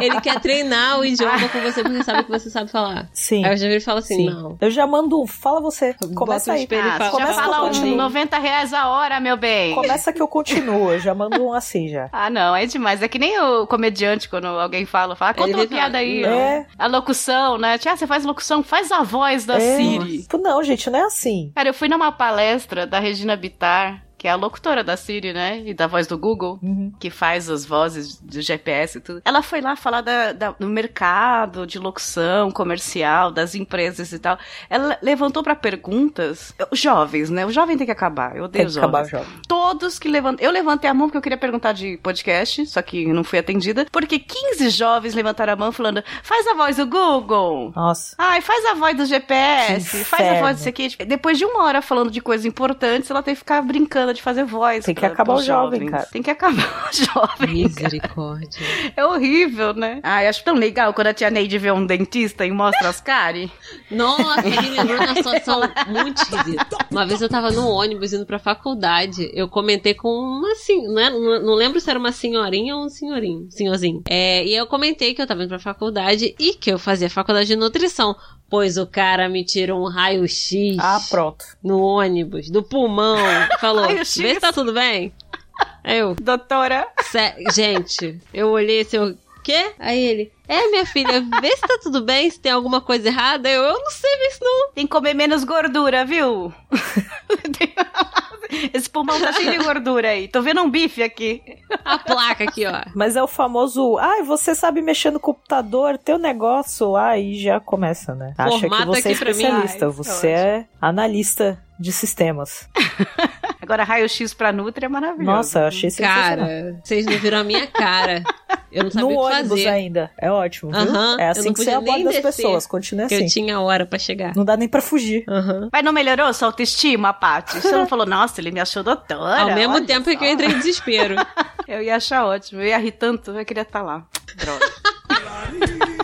E: Ele quer treinar o idioma com você porque sabe que você sabe falar.
D: Sim.
E: Aí eu já viro e falo assim,
D: Sim.
E: não.
D: Eu já mando um, fala você. Começa aí.
E: e
C: Ah,
E: fala,
C: você já
D: Começa
C: fala um
D: o continuo.
C: 90 reais a hora, meu bem.
D: Começa que eu continuo. Eu já mando um assim já.
C: Ah, não, é demais. É que nem o comediante, quando alguém fala, fala, conta
E: Ele
C: uma
E: fala,
C: piada aí.
D: É.
C: A locução, né? Tia, você faz locução, faz a voz da
D: É.
C: Siri.
D: Tipo, não, gente, não é assim.
C: Cara, eu fui numa palestra da Regina Bittar, que é a locutora da Siri, né? E da voz do Google,
D: Uhum.
C: que faz as vozes do GPS e tudo. Ela foi lá falar da, da- do mercado de locução comercial, das empresas e tal. Ela levantou pra perguntas. Jovens, né? O jovem tem que acabar. Eu odeio
D: Tem
C: os
D: que acabar
C: jovens.
D: jogo.
C: Todos que levantaram. Eu levantei a mão porque eu queria perguntar de podcast, só que não fui atendida. Porque 15 jovens levantaram a mão falando: faz a voz do Google.
D: Nossa.
C: Ai, faz a voz do GPS, faz a voz disso aqui. Depois de uma hora falando de coisas importantes, ela tem que ficar brincando de fazer voz.
D: Tem que
C: pra-
D: acabar o jovem, cara.
C: Tem que acabar o jovem.
E: Misericórdia.
C: É horrível, né? Ai, acho tão legal quando a tia Neide vê um dentista e mostra as caras.
E: Nossa, me lembrou uma situação muito esquisita. Uma vez eu tava no ônibus indo pra faculdade, eu comentei com uma assim, não, é- não, não lembro se era uma senhorinha ou um senhorinho, senhorzinho. É, e eu comentei que eu tava indo pra faculdade e que eu fazia faculdade de nutrição, pois o cara me tirou um raio-x
D: Ah, pronto.
E: no ônibus, do pulmão, falou, vê se tá tudo bem. Eu,
C: Doutora.
E: Gente, eu olhei assim, eu, quê? Aí ele, é minha filha, vê se tá tudo bem, se tem alguma coisa errada. Eu, eu não sei isso não.
C: Tem que comer menos gordura, viu? Esse pulmão tá cheio de gordura aí. Tô vendo um bife aqui.
E: A placa aqui, ó.
D: Mas é o famoso, ai, você sabe mexer no computador, teu negócio, aí já começa, né? Acha que
E: Formata
D: você é
E: pra mim.
D: especialista,
C: Ai,
D: você é analista de sistemas.
C: Agora, raio-x pra Nutri é maravilhoso.
D: Nossa, eu achei sensacional.
E: Cara, vocês não viram a minha cara. Eu não sabia
D: no
E: o que
D: ônibus
E: fazer.
D: ainda. É ótimo, viu?
E: Aham,
D: é
E: eu
D: assim
E: não
D: que você aborda
E: nem
D: as
E: descer,
D: pessoas, continua assim.
E: eu tinha hora pra chegar.
D: Não dá nem pra fugir.
C: Mas não melhorou sua autoestima, Paty? Você não falou, nossa, ele me achou doutora.
E: Ao mesmo tempo
C: só.
E: que eu entrei em desespero.
C: Eu ia achar ótimo. Eu ia rir tanto, eu queria estar lá. Droga.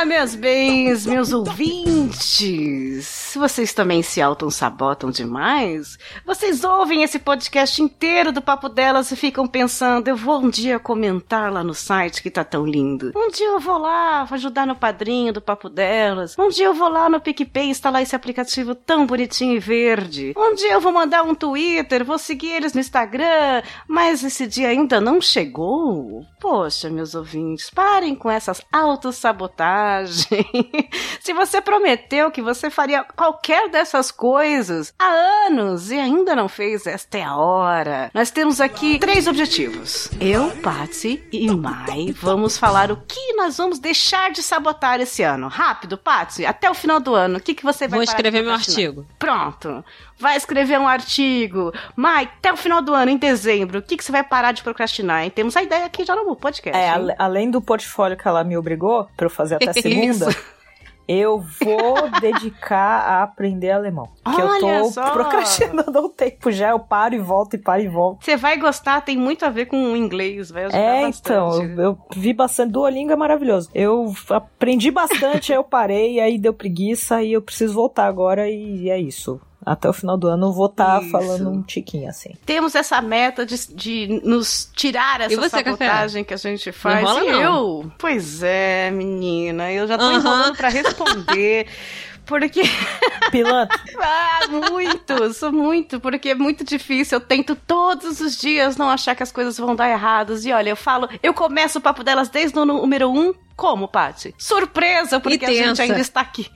C: Ah, meus bens, meus ouvintes. se vocês também se auto-sabotam demais, vocês ouvem esse podcast inteiro do Papo Delas e ficam pensando, eu vou um dia comentar lá no site que tá tão lindo. Um dia eu vou lá ajudar no padrinho do Papo Delas. Um dia eu vou lá no PicPay instalar esse aplicativo tão bonitinho e verde. Um dia eu vou mandar um Twitter, vou seguir eles no Instagram, mas esse dia ainda não chegou? Poxa, meus ouvintes, parem com essas autossabotagens. Se você prometeu que você faria qualquer dessas coisas há anos e ainda não fez, esta é a hora. Nós temos aqui três objetivos. Eu, Patsy e Mai vamos falar o que nós vamos deixar de sabotar esse ano. Rápido, Patsy, até o final do ano. O que, que você vai
E: Vou
C: parar de
E: escrever meu artigo.
C: Pronto. Vai escrever um artigo. Mai, até o final do ano, em dezembro, o que, que você vai parar de procrastinar? Hein? Temos a ideia aqui já no podcast.
D: É, além do portfólio que ela me obrigou pra eu fazer até segunda, eu vou dedicar a aprender alemão. Que eu
C: Olha
D: tô
C: só.
D: procrastinando um tempo já, eu paro e volto e paro e volto.
C: Você vai gostar, tem muito a ver com o inglês, vai ajudar
D: É,
C: bastante.
D: então, eu, eu vi bastante. Duolingo é maravilhoso. Eu aprendi bastante, aí eu parei, aí deu preguiça, e eu preciso voltar agora, e é isso. Até o final do ano eu vou estar
C: Isso.
D: falando um tiquinho assim.
C: Temos essa meta de, de nos tirar essa
E: você,
C: sabotagem que a gente faz.
E: enrola,
C: e
E: não.
C: eu? Pois é, menina, eu já tô
E: Aham.
C: enrolando pra responder. Porque.
D: Pilantra,
C: Ah, muito! Sou muito, porque é muito difícil. Eu tento todos os dias não achar que as coisas vão dar erradas. E olha, eu falo, eu começo o papo delas desde o número um. Como, Paty? Surpresa, porque a gente ainda está aqui.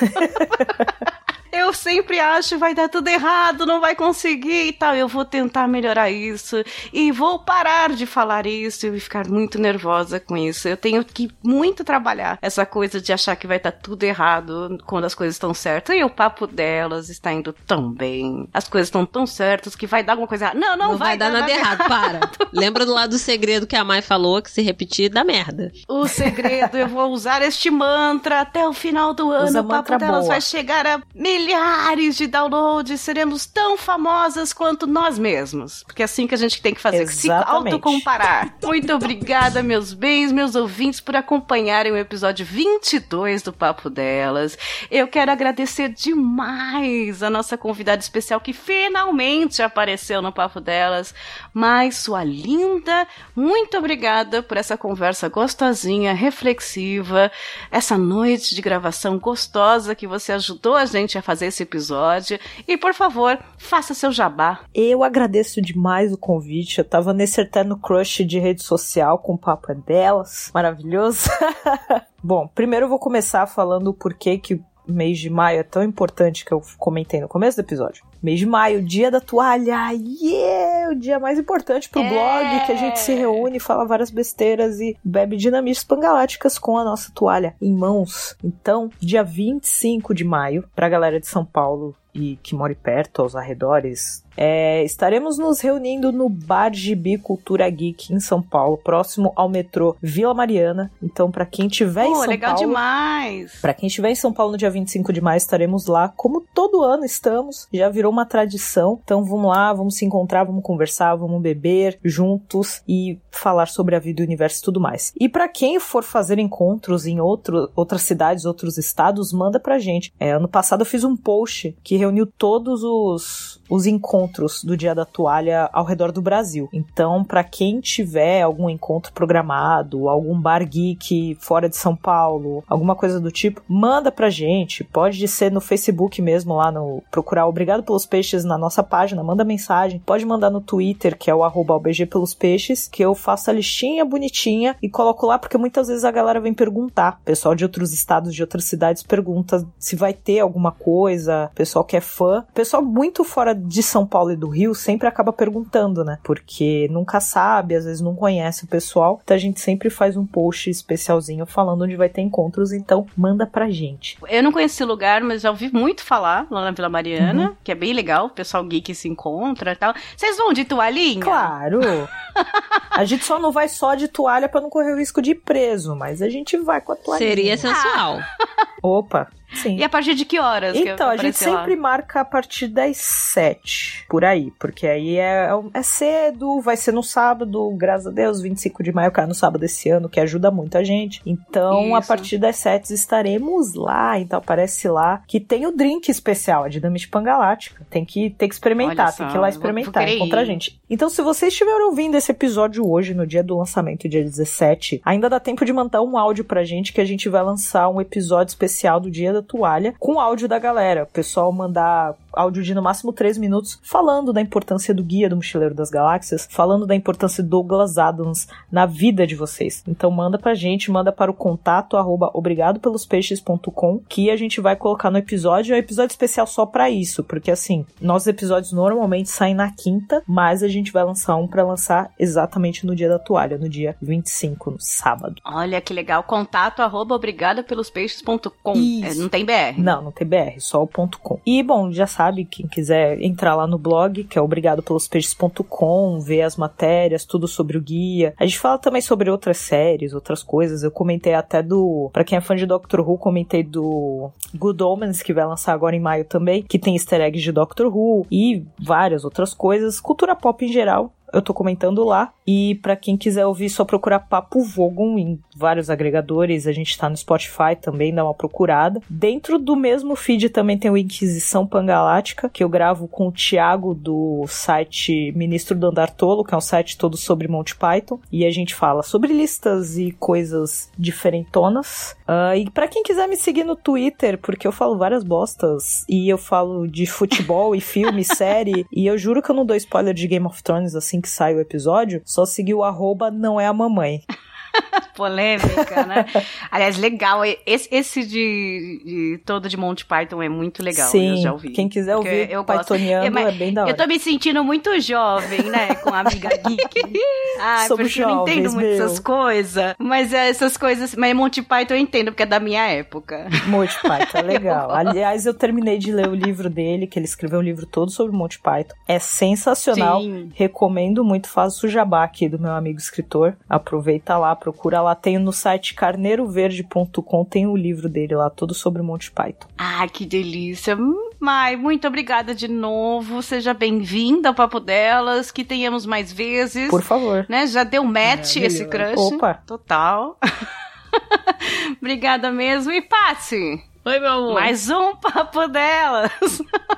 C: Eu sempre acho vai dar tudo errado, não vai conseguir e tal. Eu vou tentar melhorar isso e vou parar de falar isso e ficar muito nervosa com isso. Eu tenho que muito trabalhar essa coisa de achar que vai estar tudo errado quando as coisas estão certas. E o papo delas está indo tão bem. As coisas estão tão certas que vai dar alguma coisa errada. Não, não,
E: Não, vai, dar nada errado, para. Lembra do lado do segredo que a Mai falou, que se repetir dá merda.
C: O segredo, eu vou usar este mantra até o final do ano.
D: Usa
C: o papo delas
D: boa.
C: vai chegar a milhares de downloads. Seremos tão famosas quanto nós mesmos. Porque é assim que a gente tem que fazer, se
D: Exatamente.
C: autocomparar. Muito obrigada, meus bens, meus ouvintes, por acompanharem o episódio 22 do Papo Delas. Eu quero agradecer demais a nossa convidada especial que finalmente apareceu no Papo Delas. Mas, sua linda, muito obrigada por essa conversa gostosinha, reflexiva, essa noite de gravação gostosa que você ajudou a gente a fazer esse episódio. E, por favor, faça seu jabá.
D: eu agradeço demais o convite. Eu tava nesse eterno crush de rede social com o papo é delas. Maravilhoso. Bom, primeiro eu vou começar falando o porquê que o mês de maio é tão importante que eu comentei no começo do episódio. Mês de maio, dia da toalha, yeah! O dia mais importante pro
C: É.
D: blog, que a gente se reúne, fala várias besteiras e bebe dinamites pangaláticas com a nossa toalha em mãos. Então, dia 25 de maio, pra galera de São Paulo e que more perto, aos arredores, é, estaremos nos reunindo no Bar Gibi Cultura Geek em São Paulo, próximo ao metrô Vila Mariana. Então, pra quem tiver em São
C: legal
D: Paulo,
C: demais.
D: Pra quem estiver em São Paulo no dia 25 de maio, estaremos lá, como todo ano estamos. Já virou uma tradição. Então vamos lá, vamos se encontrar, vamos conversar, vamos beber juntos e falar sobre a vida, o universo e tudo mais. E pra quem for fazer encontros em outro, outras cidades, outros estados, manda pra gente. É, ano passado eu fiz um post que reuniu todos os, os encontros do Dia da Toalha ao redor do Brasil. Então, pra quem tiver algum encontro programado, algum bar geek fora de São Paulo, alguma coisa do tipo, manda pra gente. Pode ser no Facebook mesmo, lá no procurar Obrigado pelos Peixes na nossa página, manda mensagem. Pode mandar no Twitter, que é o arroba pelos Peixes, que eu faço a listinha bonitinha e coloco lá, porque muitas vezes a galera vem perguntar. Pessoal de outros estados, de outras cidades, pergunta se vai ter alguma coisa. Pessoal que é fã. Pessoal muito fora de São Paulo e do Rio sempre acaba perguntando, né? Porque nunca sabe, às vezes não conhece o pessoal. Então a gente sempre faz um post especialzinho falando onde vai ter encontros. Então manda pra gente.
C: Eu não conheci o lugar, mas já ouvi muito falar lá na Vila Mariana,
D: Uhum.
C: que é bem legal, o pessoal geek se encontra e tal. Vocês vão de toalhinha?
D: Claro! a gente só não vai só de toalha pra não correr o risco de ir preso, mas a gente vai com a toalha.
E: Seria sensual.
D: Opa, Sim.
C: E a partir de que horas? que
D: Então, a gente
C: aparecer lá?
D: sempre marca a partir das sete, por aí, porque aí é, é cedo, vai ser no sábado, graças a Deus, 25 de maio cai no sábado esse ano, que ajuda muito a gente. Então, a
C: Isso.
D: partir das sete estaremos lá, então aparece lá, que tem o drink especial, a Dinamite Pangalática. Tem que, tem que experimentar,
C: Olha
D: tem
C: só,
D: que ir lá experimentar, encontrar a gente. Então, se vocês estiverem ouvindo esse episódio hoje, no dia do lançamento, dia 17, ainda dá tempo de mandar um áudio pra gente que a gente vai lançar um episódio especial do Dia da Toalha com áudio da galera. O pessoal mandar áudio de no máximo 3 minutos falando da importância do Guia do Mochileiro das Galáxias, falando da importância do Douglas Adams na vida de vocês. Então manda pra gente, manda para o contato arroba obrigadopelospeixes.com que a gente vai colocar no episódio, é um episódio especial só pra isso, porque assim, nossos episódios normalmente saem na quinta, mas a gente vai lançar um pra lançar exatamente no dia da toalha, no dia 25, no sábado.
C: Olha que legal. Contato arroba obrigada pelos peixes.com.
D: Isso.
C: É, não tem BR.
D: Não, não tem BR, só o ponto .com. E, bom, já sabe, quem quiser entrar lá no blog, que é obrigadopelospeixes.com, ver as matérias, tudo sobre o guia. A gente fala também sobre outras séries, outras coisas. Eu comentei até do... Pra quem é fã de Doctor Who, comentei do Good Omens, que vai lançar agora em maio também, que tem easter eggs de Doctor Who e várias outras coisas. Cultura pop em geral. Eu tô comentando lá. E pra quem quiser ouvir, só procurar Papo Vogon em vários agregadores. A gente tá no Spotify também, dá uma procurada. Dentro do mesmo feed também tem o Inquisição Pangalática, que eu gravo com o Thiago do site Ministro do Andar Tolo, que é um site todo sobre Monty Python. E a gente fala sobre listas e coisas diferentonas. Ah, e pra quem quiser me seguir no Twitter, porque eu falo várias bostas. E eu falo de futebol e filme, série. E eu juro que eu não dou spoiler de Game of Thrones assim que sai o episódio. Só seguir o arroba não é a mamãe.
C: Polêmica, né? Aliás, legal. Esse, esse de, de todo de Monty Python é muito legal.
D: Sim,
C: eu já ouvi.
D: quem quiser ouvir
C: eu gosto.
D: Pythoniano
C: É, mas
D: é bem da hora.
C: Eu tô me sentindo muito jovem, né? Com a amiga geek. Ai,
D: Somos
C: porque eu não entendo
D: jovens,
C: muito
D: meu.
C: essas coisas. Mas é, essas coisas. Mas Monty Python eu entendo, porque é da minha época.
D: Monty Python, é legal. Aliás, eu terminei de ler o livro dele, que ele escreveu um livro todo sobre Monty Python. É sensacional.
C: Sim.
D: Recomendo muito. Faço o jabá aqui do meu amigo escritor. Aproveita lá, procura lá. Tem no site carneiroverde.com, tem o livro dele lá, todo sobre Monty Python.
C: Ah, que delícia. Mai, muito obrigada de novo. Seja bem-vinda ao Papo Delas. Que tenhamos mais vezes.
D: Por favor.
C: Né? Já deu match esse crush.
D: Opa.
C: Total. Obrigada mesmo. E Patsy,
E: Oi, meu amor.
C: mais um Papo Delas.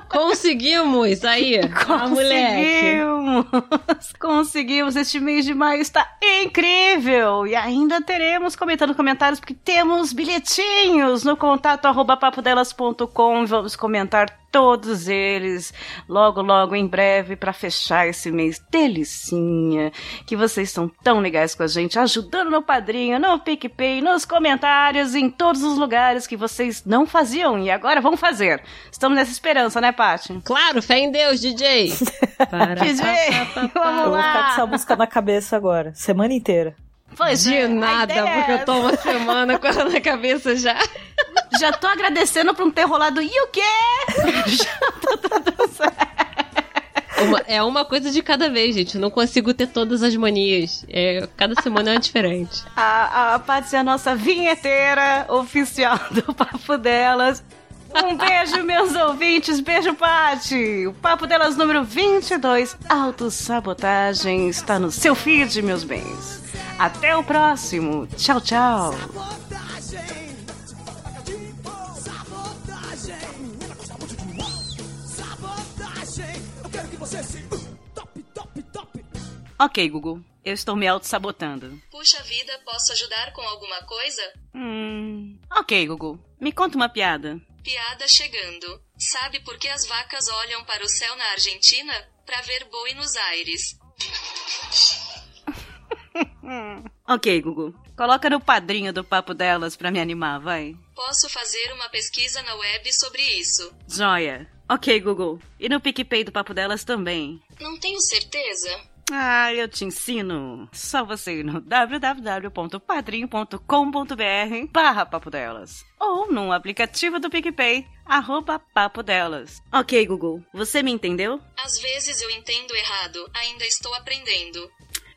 E: Conseguimos aí.
C: Conseguimos! Conseguimos! Este mês de maio está incrível! E ainda teremos comentando comentários, porque temos bilhetinhos no contato arroba papodelas.com. Vamos comentar todos eles logo, logo, em breve, para fechar esse mês. Delicinha! Que vocês estão tão legais com a gente, ajudando no padrinho, no PicPay, nos comentários, em todos os lugares que vocês não faziam e agora vão fazer. Estamos nessa esperança, né, Paty?
E: Claro, fé em Deus, DJ. Para,
C: DJ, vamos
D: Eu vou ficar com
C: lá!
D: essa música na cabeça agora, semana inteira.
C: Pois
E: De
C: é,
E: nada,
C: é
E: porque eu
C: essa.
E: tô uma semana com ela na cabeça já.
C: Já tô agradecendo por não ter rolado. E o quê? Já tá tudo certo.
E: Uma- é uma coisa de cada vez, gente. Eu não consigo ter todas as manias. É, cada semana é uma diferente.
C: A, a Paty é a nossa vinheteira oficial do Papo Delas. Um beijo, meus ouvintes. Beijo, Paty. O Papo Delas número 22, Autossabotagem, está no seu feed, meus bens. Até o próximo. Tchau, tchau.
B: Sabotagem. Sabotagem. Gosta muito de mim. Sabotagem. Eu quero que você se top, top, top.
C: Ok, Google. Eu estou me auto-sabotando.
F: Puxa vida, posso ajudar com alguma coisa?
C: Hum. Ok, Google. Me conta uma piada.
F: Piada chegando. Sabe por que as vacas olham para o céu na Argentina? Pra ver Buenos Aires.
C: Ok, Google. Coloca no padrinho do papo delas pra me animar, vai.
F: Posso fazer uma pesquisa na web sobre isso.
C: Joia. Ok, Google. E no PicPay do papo delas também.
F: Não tenho certeza.
C: Ah, eu te ensino. Só você ir no www.padrim.com.br barra papo delas. Ou no aplicativo do PicPay, arroba papo delas. Ok, Google. Você me entendeu?
F: Às vezes eu entendo errado, ainda estou aprendendo.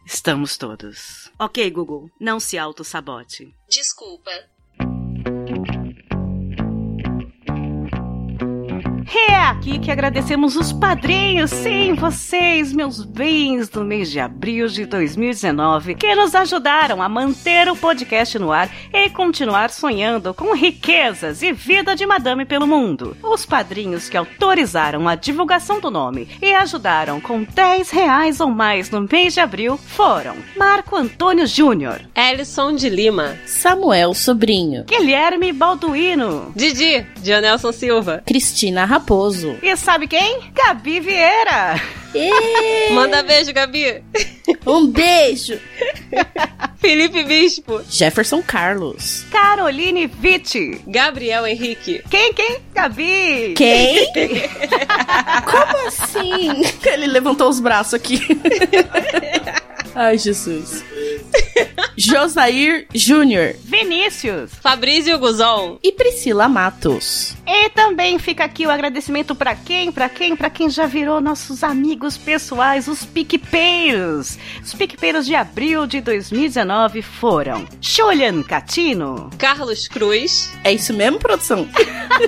C: Estamos todos. Ok, Google. Não se auto-sabote.
F: Desculpa.
C: É aqui que agradecemos os padrinhos, sim, vocês, meus bens do mês de abril de 2019, que nos ajudaram a manter o podcast no ar e continuar sonhando com riquezas e vida de madame pelo mundo. Os padrinhos que autorizaram a divulgação do nome e ajudaram com 10 reais ou mais no mês de abril foram Marco Antônio Júnior,
E: Ellison de Lima.
G: Samuel Sobrinho.
C: Guilherme Balduino
E: Didi, Dionelson Silva.
G: Cristina Raposo.
C: e sabe quem? Gabi Vieira.
E: Manda beijo, Gabi.
G: um beijo.
E: Felipe Bispo.
G: Jefferson Carlos.
C: Caroline Vitti.
E: Gabriel Henrique.
C: Quem, quem? Gabi.
G: Quem? Como assim? Ele levantou os braços aqui. Ai, Jesus. Josair Júnior
C: Vinícius.
E: Fabrício Guzon.
G: e Priscila Matos.
C: E também fica aqui o agradecimento pra quem? Pra quem? Pra quem já virou nossos amigos pessoais, os PicPeiros. Os PicPeiros de abril de 2019 foram Julian Catino,
E: Carlos Cruz.
G: É isso mesmo, produção?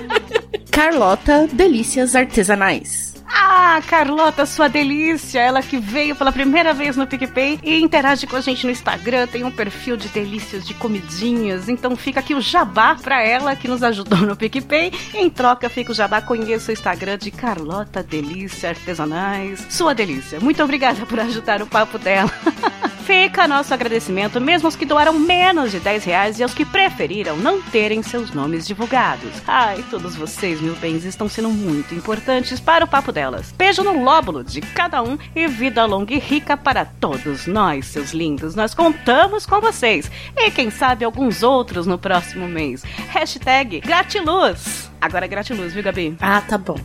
G: Carlota Delícias Artesanais.
C: Ah, Carlota, sua delícia! Ela que veio pela primeira vez no PicPay e interage com a gente no Instagram, tem um perfil de delícias, de comidinhas. Então fica aqui o jabá pra ela que nos ajudou no PicPay. Em troca, fica o jabá, conheça o Instagram de Carlota Delícia Artesanais. Sua delícia, muito obrigada por ajudar o papo dela. Fica nosso agradecimento, mesmo aos que doaram menos de 10 reais e aos que preferiram não terem seus nomes divulgados. Ai, todos vocês, meus bens, estão sendo muito importantes para o papo delas. Beijo no lóbulo de cada um e vida longa e rica para todos nós, seus lindos. Nós contamos com vocês e quem sabe alguns outros no próximo mês. Hashtag gratiluz. Agora é gratiluz, viu, Gabi?
G: Ah, tá bom.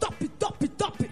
B: Top, top, top.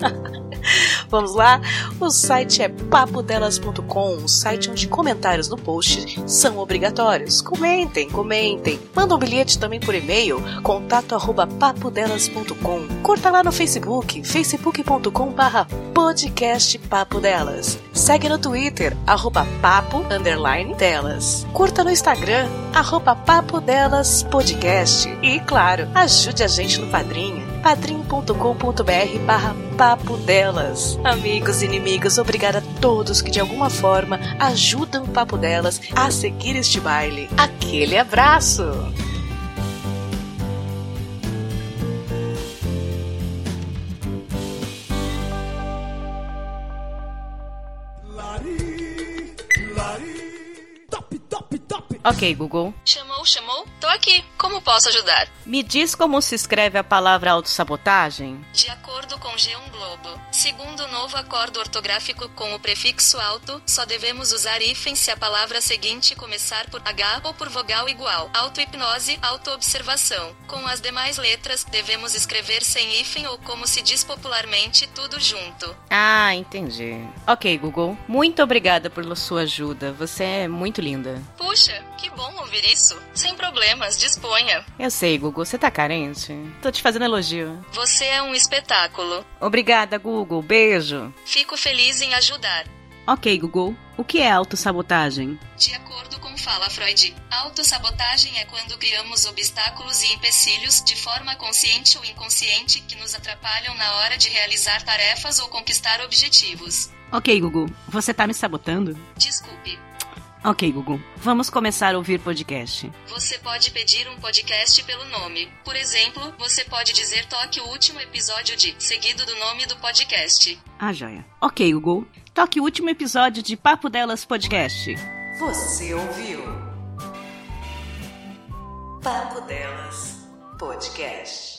A: Vamos lá? O site é papodelas.com, um site onde comentários no post são obrigatórios. Comentem, comentem. Manda um bilhete também por e-mail, contato arroba papodelas.com. Curta lá no Facebook, facebook.com barra podcast Papo Delas. Segue no Twitter, arroba papo, underline, delas. Curta no Instagram, arroba podcast. E, claro, ajude a gente no Padrinho padrim.com.br barra papo delas. Amigos e inimigos, obrigada a todos que de alguma forma ajudam o Papo Delas a seguir este baile. Aquele abraço!
C: Ok, Google.
F: Chamou, chamou? Tô aqui. Como posso ajudar?
C: Me diz como se escreve a palavra autossabotagem?
F: De acordo com G1 Globo, segundo o novo acordo ortográfico com o prefixo alto, só devemos usar hífen se a palavra seguinte começar por H ou por vogal igual. Auto-hipnose, auto-observação. Com as demais letras, devemos escrever sem hífen ou como se diz popularmente, tudo junto.
C: Ah, entendi. Ok, Google. Muito obrigada pela sua ajuda. Você é muito linda.
F: Puxa, que bom ouvir isso. Sem problemas, disponha.
C: Eu sei, Google. Você tá carente? Tô te fazendo elogio.
F: Você é um espetáculo.
C: Obrigada, Google. Beijo.
F: Fico feliz em ajudar.
C: Ok, Google. O que é autossabotagem?
F: De acordo com Fala Freud, autossabotagem é quando criamos obstáculos e empecilhos, de forma consciente ou inconsciente, que nos atrapalham na hora de realizar tarefas ou conquistar objetivos.
C: Ok, Google. Você tá me sabotando?
F: Desculpe.
C: Ok, Google. Vamos começar a ouvir podcast.
F: Você pode pedir um podcast pelo nome. Por exemplo, você pode dizer toque o último episódio de, seguido do nome do podcast.
C: Ah, joia. Ok, Google. Toque o último episódio de Papo Delas Podcast.
A: Você ouviu? Papo Delas Podcast.